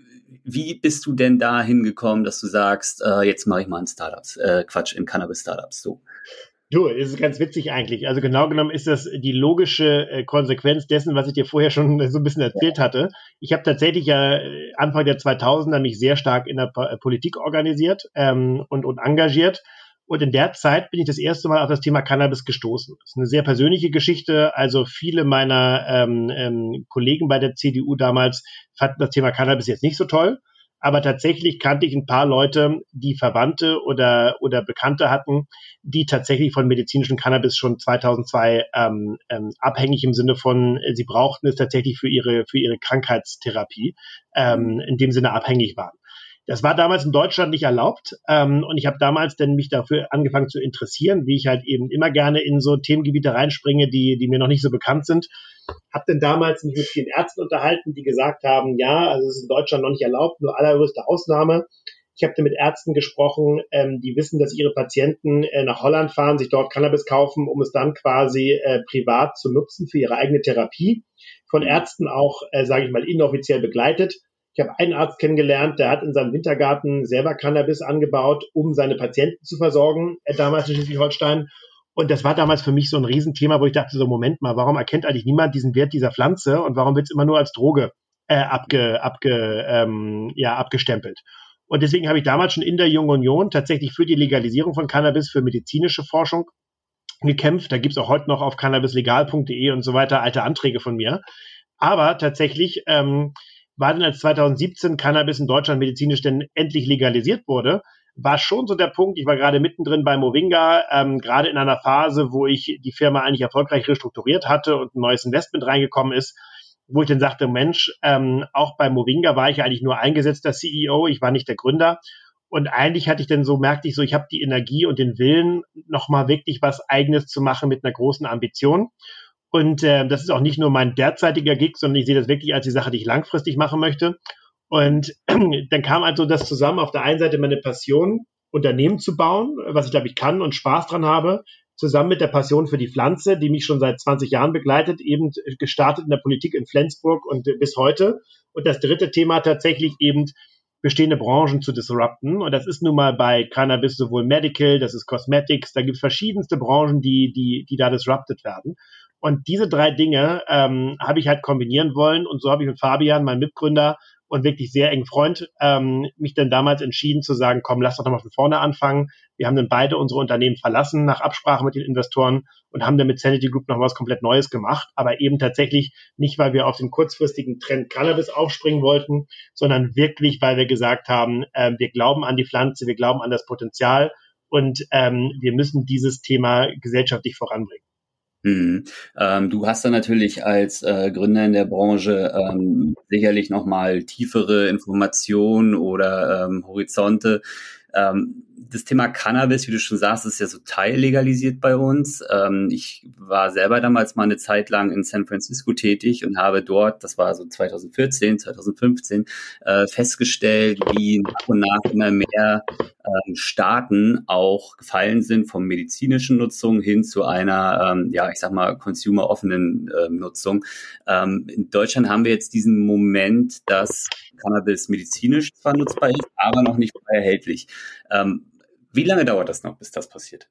wie bist du denn dahin gekommen, dass du sagst, äh, jetzt mache ich mal in Startups, äh, Quatsch, in Cannabis-Startups so? Du, es ist ganz witzig eigentlich. Also genau genommen ist das die logische äh, Konsequenz dessen, was ich dir vorher schon so ein bisschen erzählt hatte. Ich habe tatsächlich ja äh, Anfang der 2000er mich sehr stark in der äh, Politik organisiert ähm, und, und engagiert. Und in der Zeit bin ich das erste Mal auf das Thema Cannabis gestoßen. Das ist eine sehr persönliche Geschichte. Also viele meiner ähm, ähm, Kollegen bei der CDU damals fanden das Thema Cannabis jetzt nicht so toll. Aber tatsächlich kannte ich ein paar Leute, die Verwandte oder, oder Bekannte hatten, die tatsächlich von medizinischem Cannabis schon 2002 ähm, ähm, abhängig im Sinne von, äh, sie brauchten es tatsächlich für ihre, für ihre Krankheitstherapie, ähm, in dem Sinne abhängig waren. Das war damals in Deutschland nicht erlaubt ähm, und ich habe damals dann mich dafür angefangen zu interessieren, wie ich halt eben immer gerne in so Themengebiete reinspringe, die, die mir noch nicht so bekannt sind habe denn damals mich mit vielen Ärzten unterhalten, die gesagt haben, ja, also es ist in Deutschland noch nicht erlaubt, nur allergrößte Ausnahme. Ich habe mit Ärzten gesprochen, ähm, die wissen, dass ihre Patienten äh, nach Holland fahren, sich dort Cannabis kaufen, um es dann quasi äh, privat zu nutzen für ihre eigene Therapie. Von Ärzten auch, äh, sage ich mal, inoffiziell begleitet. Ich habe einen Arzt kennengelernt, der hat in seinem Wintergarten selber Cannabis angebaut, um seine Patienten zu versorgen, äh, damals in Schleswig-Holstein. Und das war damals für mich so ein Riesenthema, wo ich dachte, so Moment mal, warum erkennt eigentlich niemand diesen Wert dieser Pflanze und warum wird es immer nur als Droge äh, abge, abge, ähm, ja, abgestempelt? Und deswegen habe ich damals schon in der Jungen Union tatsächlich für die Legalisierung von Cannabis für medizinische Forschung gekämpft. Da gibt's auch heute noch auf cannabislegal.de und so weiter alte Anträge von mir. Aber tatsächlich ähm, war dann als 2017 Cannabis in Deutschland medizinisch denn endlich legalisiert wurde, war schon so der Punkt, ich war gerade mittendrin bei Movinga, ähm, gerade in einer Phase, wo ich die Firma eigentlich erfolgreich restrukturiert hatte und ein neues Investment reingekommen ist, wo ich dann sagte, Mensch, ähm, auch bei Movinga war ich eigentlich nur eingesetzter CEO, ich war nicht der Gründer. Und eigentlich hatte ich dann so, merkte ich so, ich habe die Energie und den Willen, nochmal wirklich was Eigenes zu machen mit einer großen Ambition. Und äh, das ist auch nicht nur mein derzeitiger Gig, sondern ich sehe das wirklich als die Sache, die ich langfristig machen möchte. Und dann kam also das zusammen, auf der einen Seite meine Passion, Unternehmen zu bauen, was ich glaube ich kann und Spaß dran habe, zusammen mit der Passion für die Pflanze, die mich schon seit 20 Jahren begleitet, eben gestartet in der Politik in Flensburg und bis heute. Und das dritte Thema tatsächlich eben bestehende Branchen zu disrupten. Und das ist nun mal bei Cannabis sowohl Medical, das ist Cosmetics, da gibt es verschiedenste Branchen, die, die, die da disrupted werden. Und diese drei Dinge ähm, habe ich halt kombinieren wollen. Und so habe ich mit Fabian, meinem Mitgründer, und wirklich sehr engen Freund ähm, mich dann damals entschieden zu sagen, komm, lass doch nochmal von vorne anfangen. Wir haben dann beide unsere Unternehmen verlassen nach Absprache mit den Investoren und haben dann mit Sanity Group noch was komplett Neues gemacht, aber eben tatsächlich nicht, weil wir auf den kurzfristigen Trend Cannabis aufspringen wollten, sondern wirklich, weil wir gesagt haben, äh, wir glauben an die Pflanze, wir glauben an das Potenzial und ähm, wir müssen dieses Thema gesellschaftlich voranbringen. Mhm. Ähm, du hast da natürlich als äh, Gründer in der Branche ähm, sicherlich nochmal tiefere Informationen oder ähm, Horizonte. Ähm, das Thema Cannabis, wie du schon sagst, ist ja so teillegalisiert bei uns. Ähm, ich war selber damals mal eine Zeit lang in San Francisco tätig und habe dort, das war so 2014, 2015, äh, festgestellt, wie nach und nach immer mehr ähm, Staaten auch gefallen sind vom medizinischen Nutzung hin zu einer, ähm, ja, ich sag mal, consumer-offenen äh, Nutzung. Ähm, in Deutschland haben wir jetzt diesen Moment, dass Cannabis medizinisch zwar nutzbar ist, aber noch nicht erhältlich. Ähm, wie lange dauert das noch, bis das passiert?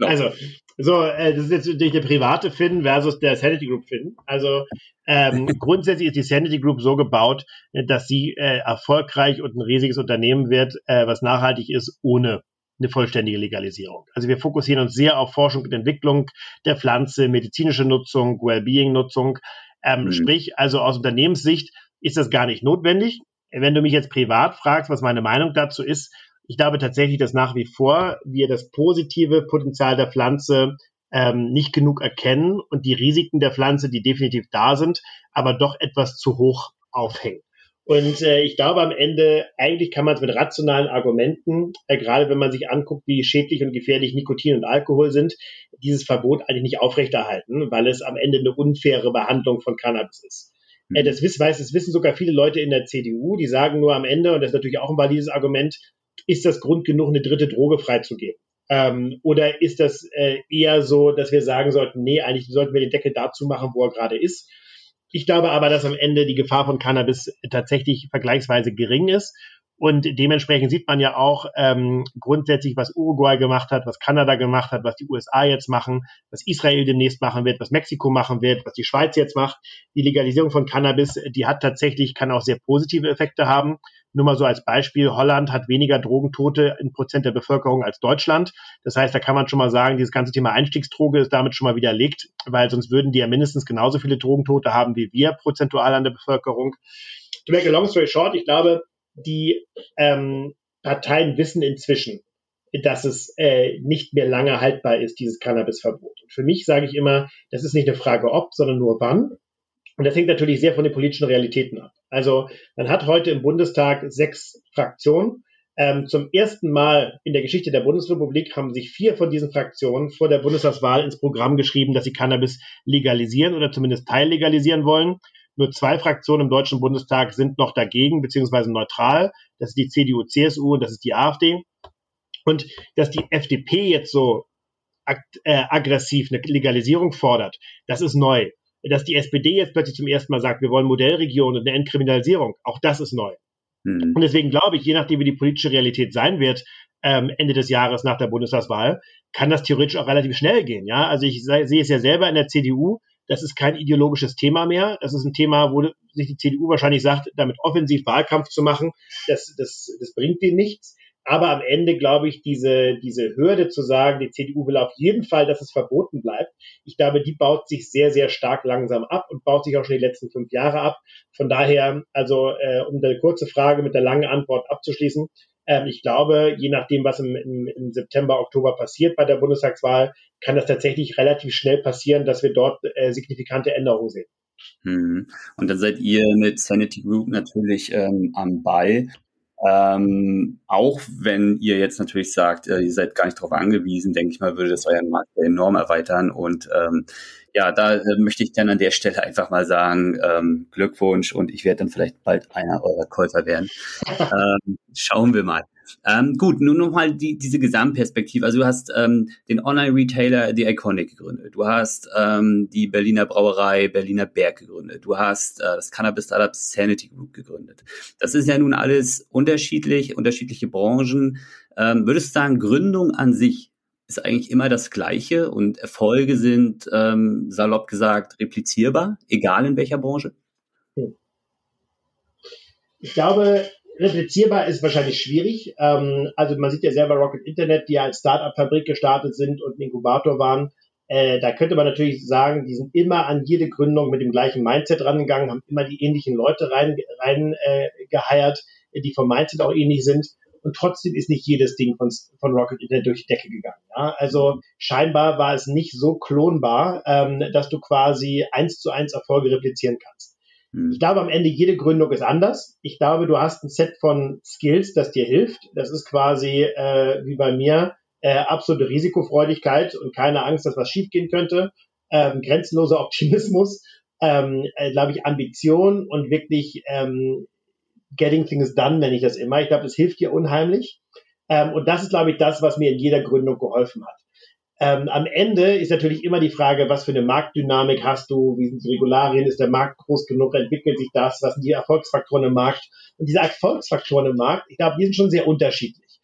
also, so, äh, das ist jetzt natürlich der private Finn versus der Sanity Group Finn. Also ähm, grundsätzlich ist die Sanity Group so gebaut, dass sie äh, erfolgreich und ein riesiges Unternehmen wird, äh, was nachhaltig ist, ohne eine vollständige Legalisierung. Also wir fokussieren uns sehr auf Forschung und Entwicklung der Pflanze, medizinische Nutzung, Wellbeing-Nutzung. Ähm, mhm. Sprich, also aus Unternehmenssicht ist das gar nicht notwendig. Wenn du mich jetzt privat fragst, was meine Meinung dazu ist, ich glaube tatsächlich, dass nach wie vor wir das positive Potenzial der Pflanze ähm, nicht genug erkennen und die Risiken der Pflanze, die definitiv da sind, aber doch etwas zu hoch aufhängen. Und äh, ich glaube am Ende, eigentlich kann man es mit rationalen Argumenten, äh, gerade wenn man sich anguckt, wie schädlich und gefährlich Nikotin und Alkohol sind, dieses Verbot eigentlich nicht aufrechterhalten, weil es am Ende eine unfaire Behandlung von Cannabis ist. Äh, das, wissen, weiß, das wissen sogar viele Leute in der CDU, die sagen nur am Ende, und das ist natürlich auch ein valides Argument, ist das Grund genug, eine dritte Droge freizugeben? Ähm, oder ist das äh, eher so, dass wir sagen sollten, nee, eigentlich sollten wir den Deckel dazu machen, wo er gerade ist? Ich glaube aber, dass am Ende die Gefahr von Cannabis tatsächlich vergleichsweise gering ist. Und dementsprechend sieht man ja auch ähm, grundsätzlich, was Uruguay gemacht hat, was Kanada gemacht hat, was die USA jetzt machen, was Israel demnächst machen wird, was Mexiko machen wird, was die Schweiz jetzt macht. Die Legalisierung von Cannabis, die hat tatsächlich, kann auch sehr positive Effekte haben. Nur mal so als Beispiel, Holland hat weniger Drogentote in Prozent der Bevölkerung als Deutschland. Das heißt, da kann man schon mal sagen, dieses ganze Thema Einstiegsdroge ist damit schon mal widerlegt, weil sonst würden die ja mindestens genauso viele Drogentote haben wie wir prozentual an der Bevölkerung. To make a long story short, ich glaube, die ähm, Parteien wissen inzwischen, dass es äh, nicht mehr lange haltbar ist, dieses Cannabisverbot. Und für mich sage ich immer, das ist nicht eine Frage ob, sondern nur wann. Und das hängt natürlich sehr von den politischen Realitäten ab. Also man hat heute im Bundestag sechs Fraktionen. Ähm, zum ersten Mal in der Geschichte der Bundesrepublik haben sich vier von diesen Fraktionen vor der Bundestagswahl ins Programm geschrieben, dass sie Cannabis legalisieren oder zumindest teillegalisieren wollen. Nur zwei Fraktionen im Deutschen Bundestag sind noch dagegen, beziehungsweise neutral. Das ist die CDU, CSU und das ist die AfD. Und dass die FDP jetzt so äh, aggressiv eine Legalisierung fordert, das ist neu. Dass die SPD jetzt plötzlich zum ersten Mal sagt, wir wollen Modellregion und eine Entkriminalisierung, auch das ist neu. Mhm. Und deswegen glaube ich, je nachdem, wie die politische Realität sein wird, ähm, Ende des Jahres nach der Bundestagswahl, kann das theoretisch auch relativ schnell gehen. Ja, also ich sehe es ja selber in der CDU. Das ist kein ideologisches Thema mehr. Das ist ein Thema, wo sich die CDU wahrscheinlich sagt, damit offensiv Wahlkampf zu machen, das, das, das bringt denen nichts. Aber am Ende glaube ich, diese, diese Hürde zu sagen, die CDU will auf jeden Fall, dass es verboten bleibt, ich glaube, die baut sich sehr, sehr stark langsam ab und baut sich auch schon die letzten fünf Jahre ab. Von daher, also äh, um eine kurze Frage mit der langen Antwort abzuschließen, ähm, ich glaube, je nachdem, was im, im, im September, Oktober passiert bei der Bundestagswahl, kann das tatsächlich relativ schnell passieren, dass wir dort äh, signifikante Änderungen sehen. Hm. Und dann seid ihr mit Sanity Group natürlich ähm, am Ball. Ähm, auch wenn ihr jetzt natürlich sagt, äh, ihr seid gar nicht darauf angewiesen, denke ich mal, würde das euren Markt enorm erweitern. Und ähm, ja, da äh, möchte ich dann an der Stelle einfach mal sagen, ähm, Glückwunsch und ich werde dann vielleicht bald einer eurer Käufer werden. ähm, schauen wir mal. Ähm, gut, nun nochmal die, diese Gesamtperspektive. Also du hast ähm, den Online-Retailer The Iconic gegründet. Du hast ähm, die Berliner Brauerei Berliner Berg gegründet. Du hast äh, das Cannabis-Startup Sanity Group gegründet. Das ist ja nun alles unterschiedlich, unterschiedliche Branchen. Ähm, würdest du sagen, Gründung an sich ist eigentlich immer das Gleiche und Erfolge sind, ähm, salopp gesagt, replizierbar, egal in welcher Branche? Hm. Ich glaube, replizierbar ist wahrscheinlich schwierig. Ähm, also man sieht ja selber Rocket Internet, die als Startup-Fabrik gestartet sind und ein Inkubator waren. Äh, da könnte man natürlich sagen, die sind immer an jede Gründung mit dem gleichen Mindset rangegangen, haben immer die ähnlichen Leute rein, rein äh, die vom Mindset auch ähnlich sind. Und trotzdem ist nicht jedes Ding von, von Rocket Internet durch die Decke gegangen. Ja? Also scheinbar war es nicht so klonbar, ähm, dass du quasi eins zu eins Erfolge replizieren kannst. Hm. Ich glaube, am Ende jede Gründung ist anders. Ich glaube, du hast ein Set von Skills, das dir hilft. Das ist quasi äh, wie bei mir äh, absolute Risikofreudigkeit und keine Angst, dass was schiefgehen könnte. Ähm, grenzenloser Optimismus, ähm, äh, glaube ich, Ambition und wirklich ähm, getting things done, nenne ich das immer. Ich glaube, das hilft dir unheimlich. Ähm, und das ist, glaube ich, das, was mir in jeder Gründung geholfen hat. Ähm, am Ende ist natürlich immer die Frage, was für eine Marktdynamik hast du, wie sind die Regularien, ist der Markt groß genug, entwickelt sich das, was sind die Erfolgsfaktoren im Markt? Und diese Erfolgsfaktoren im Markt, ich glaube, die sind schon sehr unterschiedlich.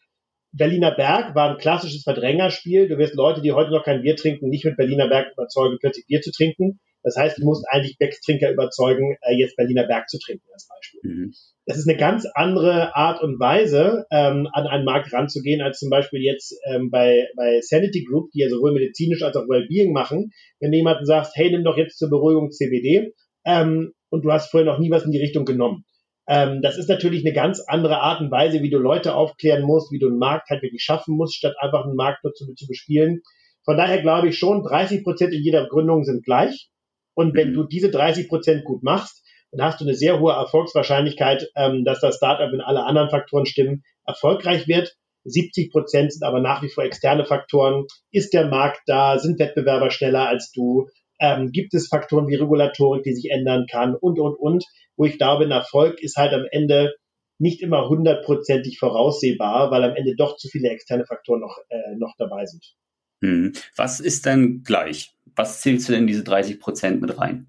Berliner Berg war ein klassisches Verdrängerspiel. Du wirst Leute, die heute noch kein Bier trinken, nicht mit Berliner Berg überzeugen, plötzlich Bier zu trinken. Das heißt, du musst eigentlich Becks-Trinker überzeugen, äh, jetzt Berliner Berg zu trinken als Beispiel. Mhm. Das ist eine ganz andere Art und Weise, ähm, an einen Markt ranzugehen, als zum Beispiel jetzt ähm, bei, bei Sanity Group, die ja sowohl medizinisch als auch Wellbeing machen. Wenn du jemanden sagst, hey, nimm doch jetzt zur Beruhigung CBD ähm, und du hast vorher noch nie was in die Richtung genommen. Ähm, das ist natürlich eine ganz andere Art und Weise, wie du Leute aufklären musst, wie du einen Markt halt wirklich schaffen musst, statt einfach einen Markt nur zu, zu bespielen. Von daher glaube ich schon, 30 Prozent in jeder Gründung sind gleich. Und wenn mhm. du diese 30 Prozent gut machst, dann hast du eine sehr hohe Erfolgswahrscheinlichkeit, ähm, dass das Startup, wenn alle anderen Faktoren stimmen, erfolgreich wird. 70 Prozent sind aber nach wie vor externe Faktoren. Ist der Markt da? Sind Wettbewerber schneller als du? Ähm, gibt es Faktoren wie Regulatorik, die sich ändern kann? Und, und, und. Wo ich glaube, ein Erfolg ist halt am Ende nicht immer hundertprozentig voraussehbar, weil am Ende doch zu viele externe Faktoren noch, äh, noch dabei sind. Hm. Was ist denn gleich? Was zählst du denn diese 30 Prozent mit rein?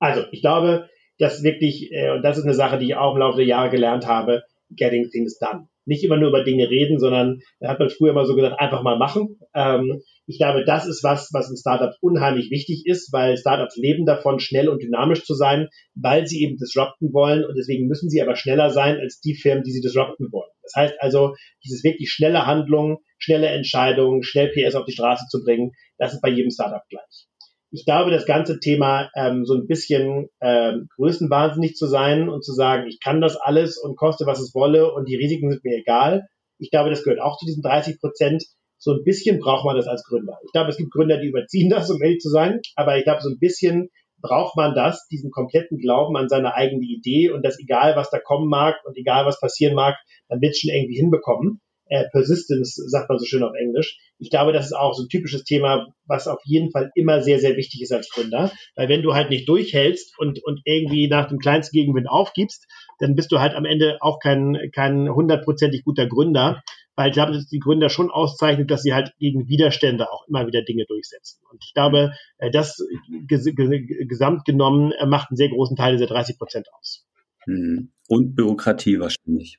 Also, ich glaube, dass wirklich, äh, und das ist eine Sache, die ich auch im Laufe der Jahre gelernt habe, getting things done. Nicht immer nur über Dinge reden, sondern da hat man früher mal so gesagt, einfach mal machen. Ähm, ich glaube, das ist was, was in Startups unheimlich wichtig ist, weil Startups leben davon, schnell und dynamisch zu sein, weil sie eben disrupten wollen und deswegen müssen sie aber schneller sein als die Firmen, die sie disrupten wollen. Das heißt also, dieses wirklich schnelle Handlung, schnelle Entscheidungen, schnell PS auf die Straße zu bringen, das ist bei jedem Startup gleich. Ich glaube, das ganze Thema ähm, so ein bisschen ähm, größenwahnsinnig zu sein und zu sagen, ich kann das alles und koste, was es wolle und die Risiken sind mir egal. Ich glaube, das gehört auch zu diesen 30 Prozent. So ein bisschen braucht man das als Gründer. Ich glaube, es gibt Gründer, die überziehen das, um ehrlich zu sein. Aber ich glaube, so ein bisschen braucht man das, diesen kompletten Glauben an seine eigene Idee und dass egal, was da kommen mag und egal, was passieren mag, man wird es schon irgendwie hinbekommen äh, Persistence, sagt man so schön auf Englisch. Ich glaube, das ist auch so ein typisches Thema, was auf jeden Fall immer sehr, sehr wichtig ist als Gründer. Weil wenn du halt nicht durchhältst und, und irgendwie nach dem kleinsten Gegenwind aufgibst, dann bist du halt am Ende auch kein, kein hundertprozentig guter Gründer. Weil ich glaube, dass die Gründer schon auszeichnet, dass sie halt gegen Widerstände auch immer wieder Dinge durchsetzen. Und ich glaube, äh, das ges gesamt genommen äh, macht einen sehr großen Teil dieser 30 Prozent aus. Hm. Und Bürokratie wahrscheinlich.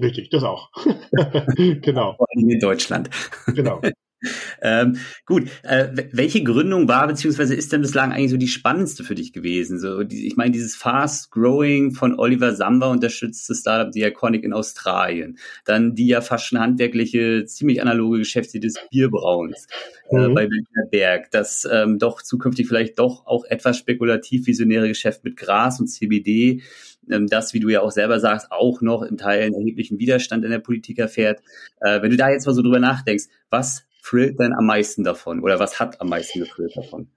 Richtig, das auch. genau. Vor allem in Deutschland. Genau. ähm, gut, äh, welche Gründung war beziehungsweise ist denn bislang eigentlich so die spannendste für dich gewesen? So, die, ich meine, dieses Fast Growing von Oliver Samba unterstützte Startup Diaconic in Australien, dann die ja fast schon handwerkliche, ziemlich analoge Geschäfte des Bierbrauens äh, mhm. bei Berliner Berg, das ähm, doch zukünftig vielleicht doch auch etwas spekulativ visionäre Geschäft mit Gras und CBD das, wie du ja auch selber sagst, auch noch im Teil einen erheblichen Widerstand in der Politik erfährt. Äh, wenn du da jetzt mal so drüber nachdenkst, was thrillt denn am meisten davon oder was hat am meisten gefrillt davon?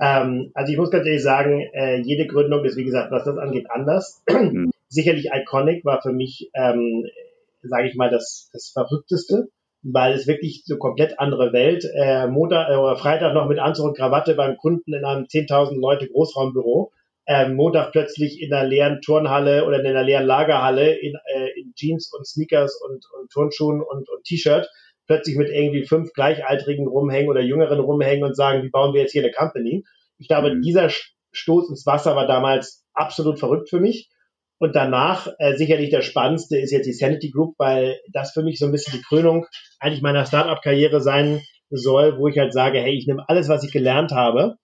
Ähm, also ich muss ganz ehrlich sagen, äh, jede Gründung ist, wie gesagt, was das angeht, anders. Mhm. Sicherlich Iconic war für mich, ähm, sage ich mal, das, das Verrückteste, weil es wirklich so komplett andere Welt. Äh, Montag äh, oder Freitag noch mit Anzug und Krawatte beim Kunden in einem 10.000 Leute Großraumbüro ähm, Montag plötzlich in einer leeren Turnhalle oder in einer leeren Lagerhalle in, äh, in Jeans und Sneakers und, und Turnschuhen und, und T-Shirt plötzlich mit irgendwie fünf Gleichaltrigen rumhängen oder Jüngeren rumhängen und sagen, wie bauen wir jetzt hier eine Company? Ich glaube, mhm. dieser Stoß ins Wasser war damals absolut verrückt für mich. Und danach äh, sicherlich der spannendste ist jetzt die Sanity Group, weil das für mich so ein bisschen die Krönung eigentlich meiner Startup-Karriere sein soll, wo ich halt sage, hey, ich nehme alles, was ich gelernt habe.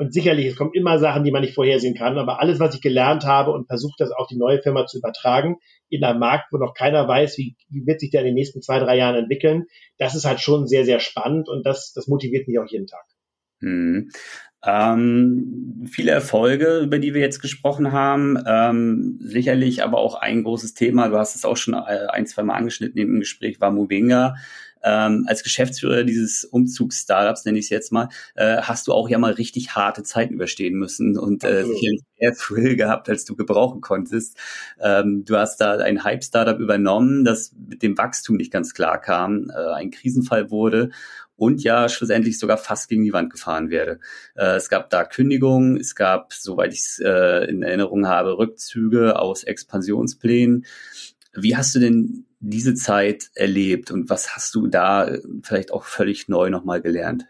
Und sicherlich, es kommen immer Sachen, die man nicht vorhersehen kann, aber alles, was ich gelernt habe und versuche das auf die neue Firma zu übertragen, in einem Markt, wo noch keiner weiß, wie, wie wird sich der in den nächsten zwei, drei Jahren entwickeln, das ist halt schon sehr, sehr spannend und das, das motiviert mich auch jeden Tag. Hm. Ähm, viele Erfolge, über die wir jetzt gesprochen haben, ähm, sicherlich aber auch ein großes Thema, du hast es auch schon äh, ein, zwei Mal angeschnitten im Gespräch, war Movinga. Ähm, als Geschäftsführer dieses Umzugs-Startups, nenne ich es jetzt mal, äh, hast du auch ja mal richtig harte Zeiten überstehen müssen und äh, sicherlich mehr Thrill gehabt, als du gebrauchen konntest. Ähm, du hast da ein Hype-Startup übernommen, das mit dem Wachstum nicht ganz klar kam, äh, ein Krisenfall wurde und ja schlussendlich sogar fast gegen die Wand gefahren werde. Äh, es gab da Kündigungen, es gab, soweit ich es äh, in Erinnerung habe, Rückzüge aus Expansionsplänen. Wie hast du denn diese Zeit erlebt und was hast du da vielleicht auch völlig neu nochmal gelernt?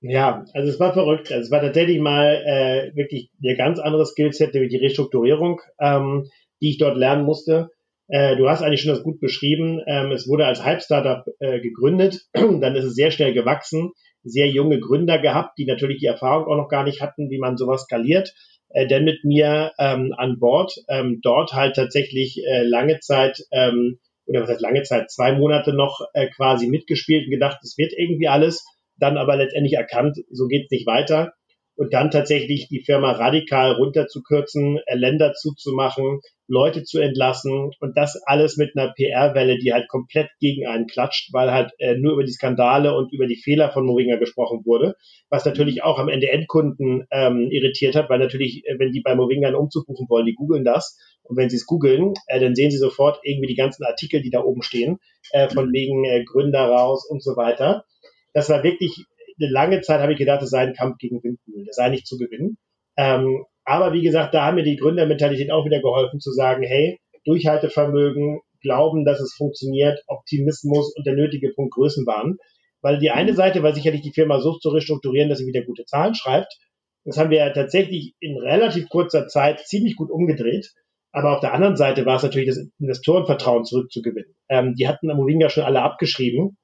Ja, also es war verrückt. Also es war tatsächlich mal äh, wirklich ein ganz anderes Skillset, nämlich die Restrukturierung, ähm, die ich dort lernen musste. Äh, du hast eigentlich schon das gut beschrieben. Ähm, es wurde als Hype-Startup äh, gegründet, dann ist es sehr schnell gewachsen, sehr junge Gründer gehabt, die natürlich die Erfahrung auch noch gar nicht hatten, wie man sowas skaliert. Äh, denn mit mir ähm, an Bord, ähm, dort halt tatsächlich äh, lange Zeit ähm, oder was heißt lange Zeit, zwei Monate noch äh, quasi mitgespielt und gedacht, es wird irgendwie alles, dann aber letztendlich erkannt, so geht's nicht weiter. Und dann tatsächlich die Firma radikal runterzukürzen, äh, Länder zuzumachen, Leute zu entlassen und das alles mit einer PR-Welle, die halt komplett gegen einen klatscht, weil halt äh, nur über die Skandale und über die Fehler von Moringa gesprochen wurde, was natürlich auch am Ende Endkunden ähm, irritiert hat, weil natürlich, äh, wenn die bei Moringa einen Umzug buchen wollen, die googeln das und wenn sie es googeln, äh, dann sehen sie sofort irgendwie die ganzen Artikel, die da oben stehen, äh, von wegen äh, Gründer raus und so weiter. Das war wirklich eine lange Zeit habe ich gedacht, es sei ein Kampf gegen Windmühlen, es sei nicht zu gewinnen. Ähm, aber wie gesagt, da haben mir die Gründermentalität auch wieder geholfen zu sagen, hey, Durchhaltevermögen, glauben, dass es funktioniert, Optimismus und der nötige Punkt Größenwahn. Weil die eine Seite war sicherlich die Firma so zu restrukturieren, dass sie wieder gute Zahlen schreibt. Das haben wir ja tatsächlich in relativ kurzer Zeit ziemlich gut umgedreht. Aber auf der anderen Seite war es natürlich das Investorenvertrauen zurückzugewinnen. Ähm, die hatten Movinga schon alle abgeschrieben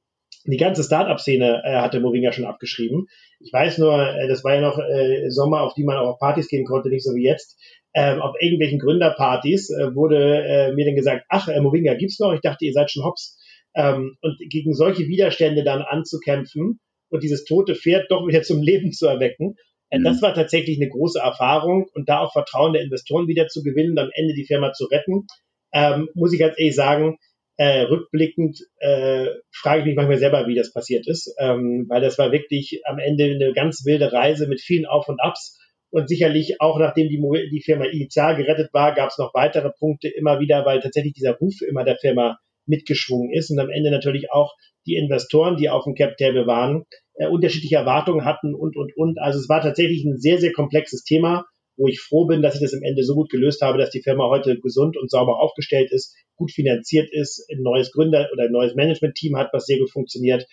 die ganze Startup-Szene äh, hatte Movinga schon abgeschrieben. Ich weiß nur, äh, das war ja noch äh, Sommer, auf die man auch auf Partys gehen konnte, nicht so wie jetzt. Ähm, auf irgendwelchen Gründerpartys äh, wurde äh, mir dann gesagt, ach, äh, Movinga gibt's noch? Ich dachte, ihr seid schon hops. Ähm, und gegen solche Widerstände dann anzukämpfen und dieses tote Pferd doch wieder zum Leben zu erwecken, mhm. das war tatsächlich eine große Erfahrung und da auch Vertrauen der Investoren wieder zu gewinnen und am Ende die Firma zu retten, ähm, muss ich ganz ehrlich sagen, äh, rückblickend äh, frage ich mich manchmal selber, wie das passiert ist, ähm, weil das war wirklich am Ende eine ganz wilde Reise mit vielen Auf und Abs. Und sicherlich auch nachdem die, die Firma initial gerettet war, gab es noch weitere Punkte immer wieder, weil tatsächlich dieser Ruf immer der Firma mitgeschwungen ist und am Ende natürlich auch die Investoren, die auf dem Cap Table waren, äh, unterschiedliche Erwartungen hatten und, und, und. Also es war tatsächlich ein sehr, sehr komplexes Thema wo ich froh bin, dass ich das am Ende so gut gelöst habe, dass die Firma heute gesund und sauber aufgestellt ist, gut finanziert ist, ein neues Gründer oder ein neues Management-Team hat, was sehr gut funktioniert.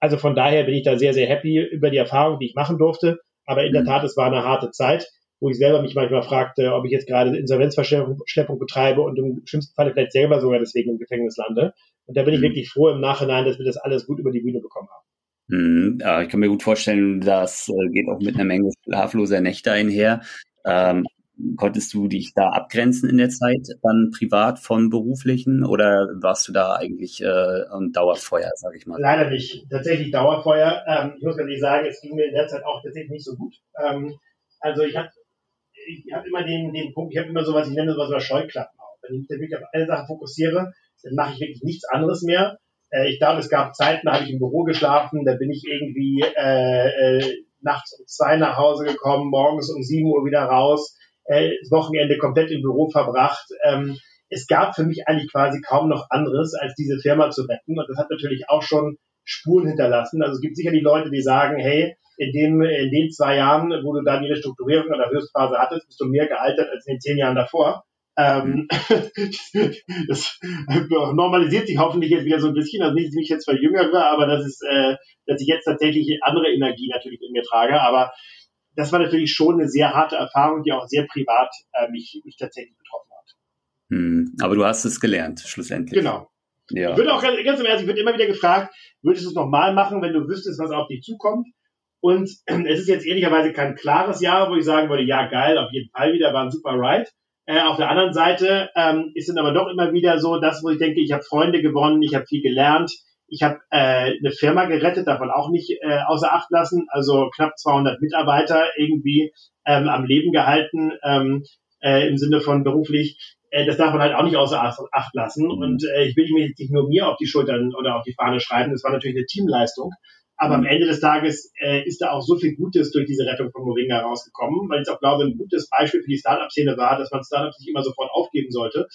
Also von daher bin ich da sehr, sehr happy über die Erfahrung, die ich machen durfte. Aber in der mhm. Tat, es war eine harte Zeit, wo ich selber mich manchmal fragte, ob ich jetzt gerade Insolvenzverschleppung betreibe und im schlimmsten Falle vielleicht selber sogar deswegen im Gefängnis lande. Und da bin ich mhm. wirklich froh im Nachhinein, dass wir das alles gut über die Bühne bekommen haben. Mhm. Ja, ich kann mir gut vorstellen, das äh, geht auch mit einer Menge schlafloser Nächte einher. Ähm, konntest du dich da abgrenzen in der Zeit, dann privat von beruflichen oder warst du da eigentlich äh, ein Dauerfeuer, sage ich mal? Leider nicht. Tatsächlich Dauerfeuer. Ähm, ich muss ganz ehrlich sagen, es ging mir in der Zeit auch tatsächlich nicht so gut. Ähm, also ich habe ich hab immer den, den Punkt, ich habe immer sowas, ich nenne sowas über Scheuklappen auf. Wenn ich mich auf eine Sache fokussiere, dann mache ich wirklich nichts anderes mehr. Äh, ich glaube, es gab Zeiten, da habe ich im Büro geschlafen, da bin ich irgendwie äh, äh, nachts um zwei nach Hause gekommen, morgens um sieben Uhr wieder raus, äh, das Wochenende komplett im Büro verbracht. Ähm, es gab für mich eigentlich quasi kaum noch anderes, als diese Firma zu retten. Und das hat natürlich auch schon Spuren hinterlassen. Also es gibt sicher die Leute, die sagen, hey, in dem, in den zwei Jahren, wo du da die Restrukturierung oder Höchstphase hattest, bist du mehr gealtert als in den zehn Jahren davor. Ähm, das normalisiert sich hoffentlich jetzt wieder so ein bisschen, also nicht, dass ich jetzt verjüngere, aber das ist, äh, dass ich jetzt tatsächlich andere Energie natürlich in mir trage. Aber das war natürlich schon eine sehr harte Erfahrung, die auch sehr privat äh, mich, mich tatsächlich betroffen hat. Hm, aber du hast es gelernt, schlussendlich. Genau. Ja. Ich würde auch ganz, ganz im Ernst, ich würde immer wieder gefragt, würdest du es nochmal machen, wenn du wüsstest, was auf dich zukommt? Und es ist jetzt ehrlicherweise kein klares Jahr, wo ich sagen würde, ja geil, auf jeden Fall wieder, war ein super Ride. Äh, auf der anderen Seite ähm, ist dann aber doch immer wieder so, das, wo ich denke, ich habe Freunde gewonnen, ich habe viel gelernt, ich habe äh, eine Firma gerettet, davon auch nicht äh, außer Acht lassen, also knapp 200 Mitarbeiter irgendwie ähm, am Leben gehalten ähm, äh, im Sinne von beruflich. Äh, das darf man halt auch nicht außer Acht lassen. Mhm. Und äh, ich will mich nicht nur mir auf die Schultern oder auf die Fahne schreiben. Das war natürlich eine Teamleistung. Aber am Ende des Tages äh, ist da auch so viel Gutes durch diese Rettung von Moringa rausgekommen, weil ich auch glaube, ein gutes Beispiel für die Startup-Szene war, dass man Startups nicht immer sofort aufgeben sollte.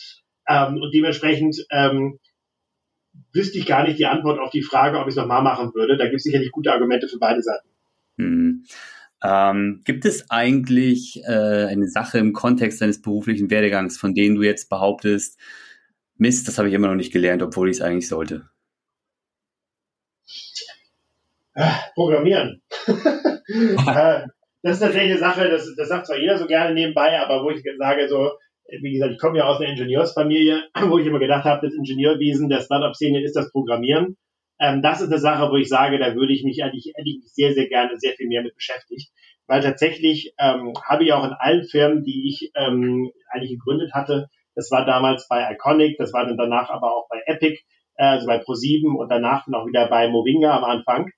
Ähm, und dementsprechend ähm, wüsste ich gar nicht die Antwort auf die Frage, ob ich es nochmal machen würde. Da gibt es sicherlich gute Argumente für beide Seiten. Hm. Ähm, gibt es eigentlich äh, eine Sache im Kontext deines beruflichen Werdegangs, von denen du jetzt behauptest, Mist, das habe ich immer noch nicht gelernt, obwohl ich es eigentlich sollte? Programmieren. Äh, das ist tatsächlich eine Sache, das, das sagt zwar jeder so gerne nebenbei, aber wo ich sage, so, wie gesagt, ich komme ja aus einer Ingenieursfamilie, wo ich immer gedacht habe, das Ingenieurwesen der Startup-Szene ist das Programmieren. Ähm, das ist eine Sache, wo ich sage, da würde ich mich eigentlich, eigentlich sehr, sehr gerne sehr viel mehr mit beschäftigt. Weil tatsächlich ähm, habe ich auch in allen Firmen, die ich ähm, eigentlich gegründet hatte, das war damals bei Iconic, das war dann danach aber auch bei Epic, äh, also bei Pro7 und danach noch wieder bei Movinga am Anfang,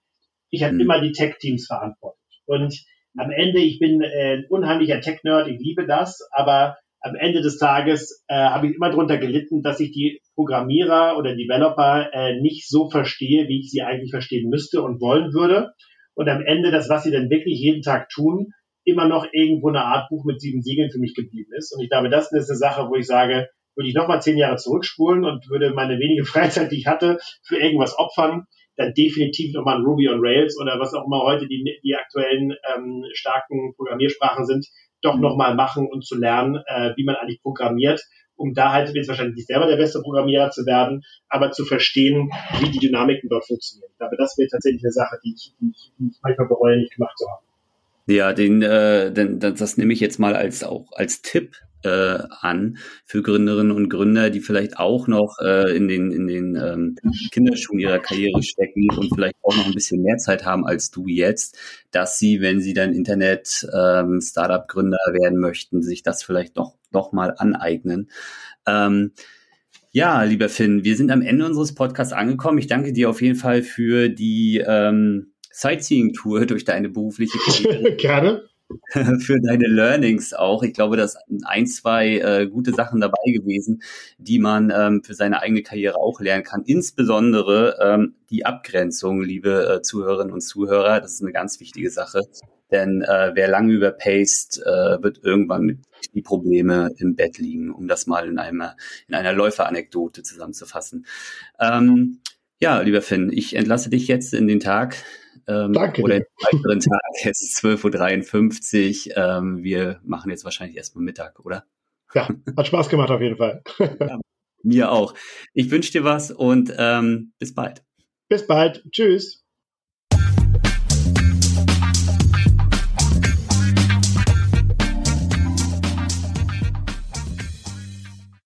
ich habe mhm. immer die Tech-Teams verantwortet. Und am Ende, ich bin äh, ein unheimlicher Tech-Nerd, ich liebe das, aber am Ende des Tages äh, habe ich immer darunter gelitten, dass ich die Programmierer oder Developer äh, nicht so verstehe, wie ich sie eigentlich verstehen müsste und wollen würde. Und am Ende das, was sie dann wirklich jeden Tag tun, immer noch irgendwo eine Art Buch mit sieben Siegeln für mich geblieben ist. Und ich glaube, das ist eine Sache, wo ich sage, würde ich nochmal zehn Jahre zurückspulen und würde meine wenige Freizeit, die ich hatte, für irgendwas opfern, dann definitiv nochmal ein Ruby on Rails oder was auch immer heute die, die aktuellen ähm, starken Programmiersprachen sind, doch mhm. nochmal machen und zu lernen, äh, wie man eigentlich programmiert, um da halt jetzt wahrscheinlich nicht selber der beste Programmierer zu werden, aber zu verstehen, wie die Dynamiken dort funktionieren. Ich glaube, das wäre tatsächlich eine Sache, die ich, die ich, die ich manchmal bereue, nicht gemacht zu haben. Ja, den, äh, den, das nehme ich jetzt mal als auch als Tipp äh, an für Gründerinnen und Gründer, die vielleicht auch noch äh, in den, in den ähm, Kinderschuhen ihrer Karriere stecken und vielleicht auch noch ein bisschen mehr Zeit haben als du jetzt, dass sie, wenn sie dann Internet ähm, werden möchten, sich das vielleicht noch, noch mal aneignen. Ähm, ja, lieber Finn, wir sind am Ende unseres Podcasts angekommen. Ich danke dir auf jeden Fall für die ähm, Sightseeing-Tour durch deine berufliche Karriere. Gerne. für deine Learnings auch. Ich glaube, dass ein, zwei äh, gute Sachen dabei gewesen, die man ähm, für seine eigene Karriere auch lernen kann. Insbesondere ähm, die Abgrenzung, liebe äh, Zuhörerinnen und Zuhörer. Das ist eine ganz wichtige Sache. Denn äh, wer lange überpaced, äh, wird irgendwann mit die Probleme im Bett liegen, um das mal in einer, in einer Läuferanekdote zusammenzufassen. Ähm, ja, lieber Finn, ich entlasse dich jetzt in den Tag. Ähm, Danke. Oder den weiteren Tag. Es ist 12.53 Uhr. Ähm, wir machen jetzt wahrscheinlich erstmal Mittag, oder? Ja, hat Spaß gemacht auf jeden Fall. ja, mir auch. Ich wünsche dir was und ähm, bis bald. Bis bald. Tschüss.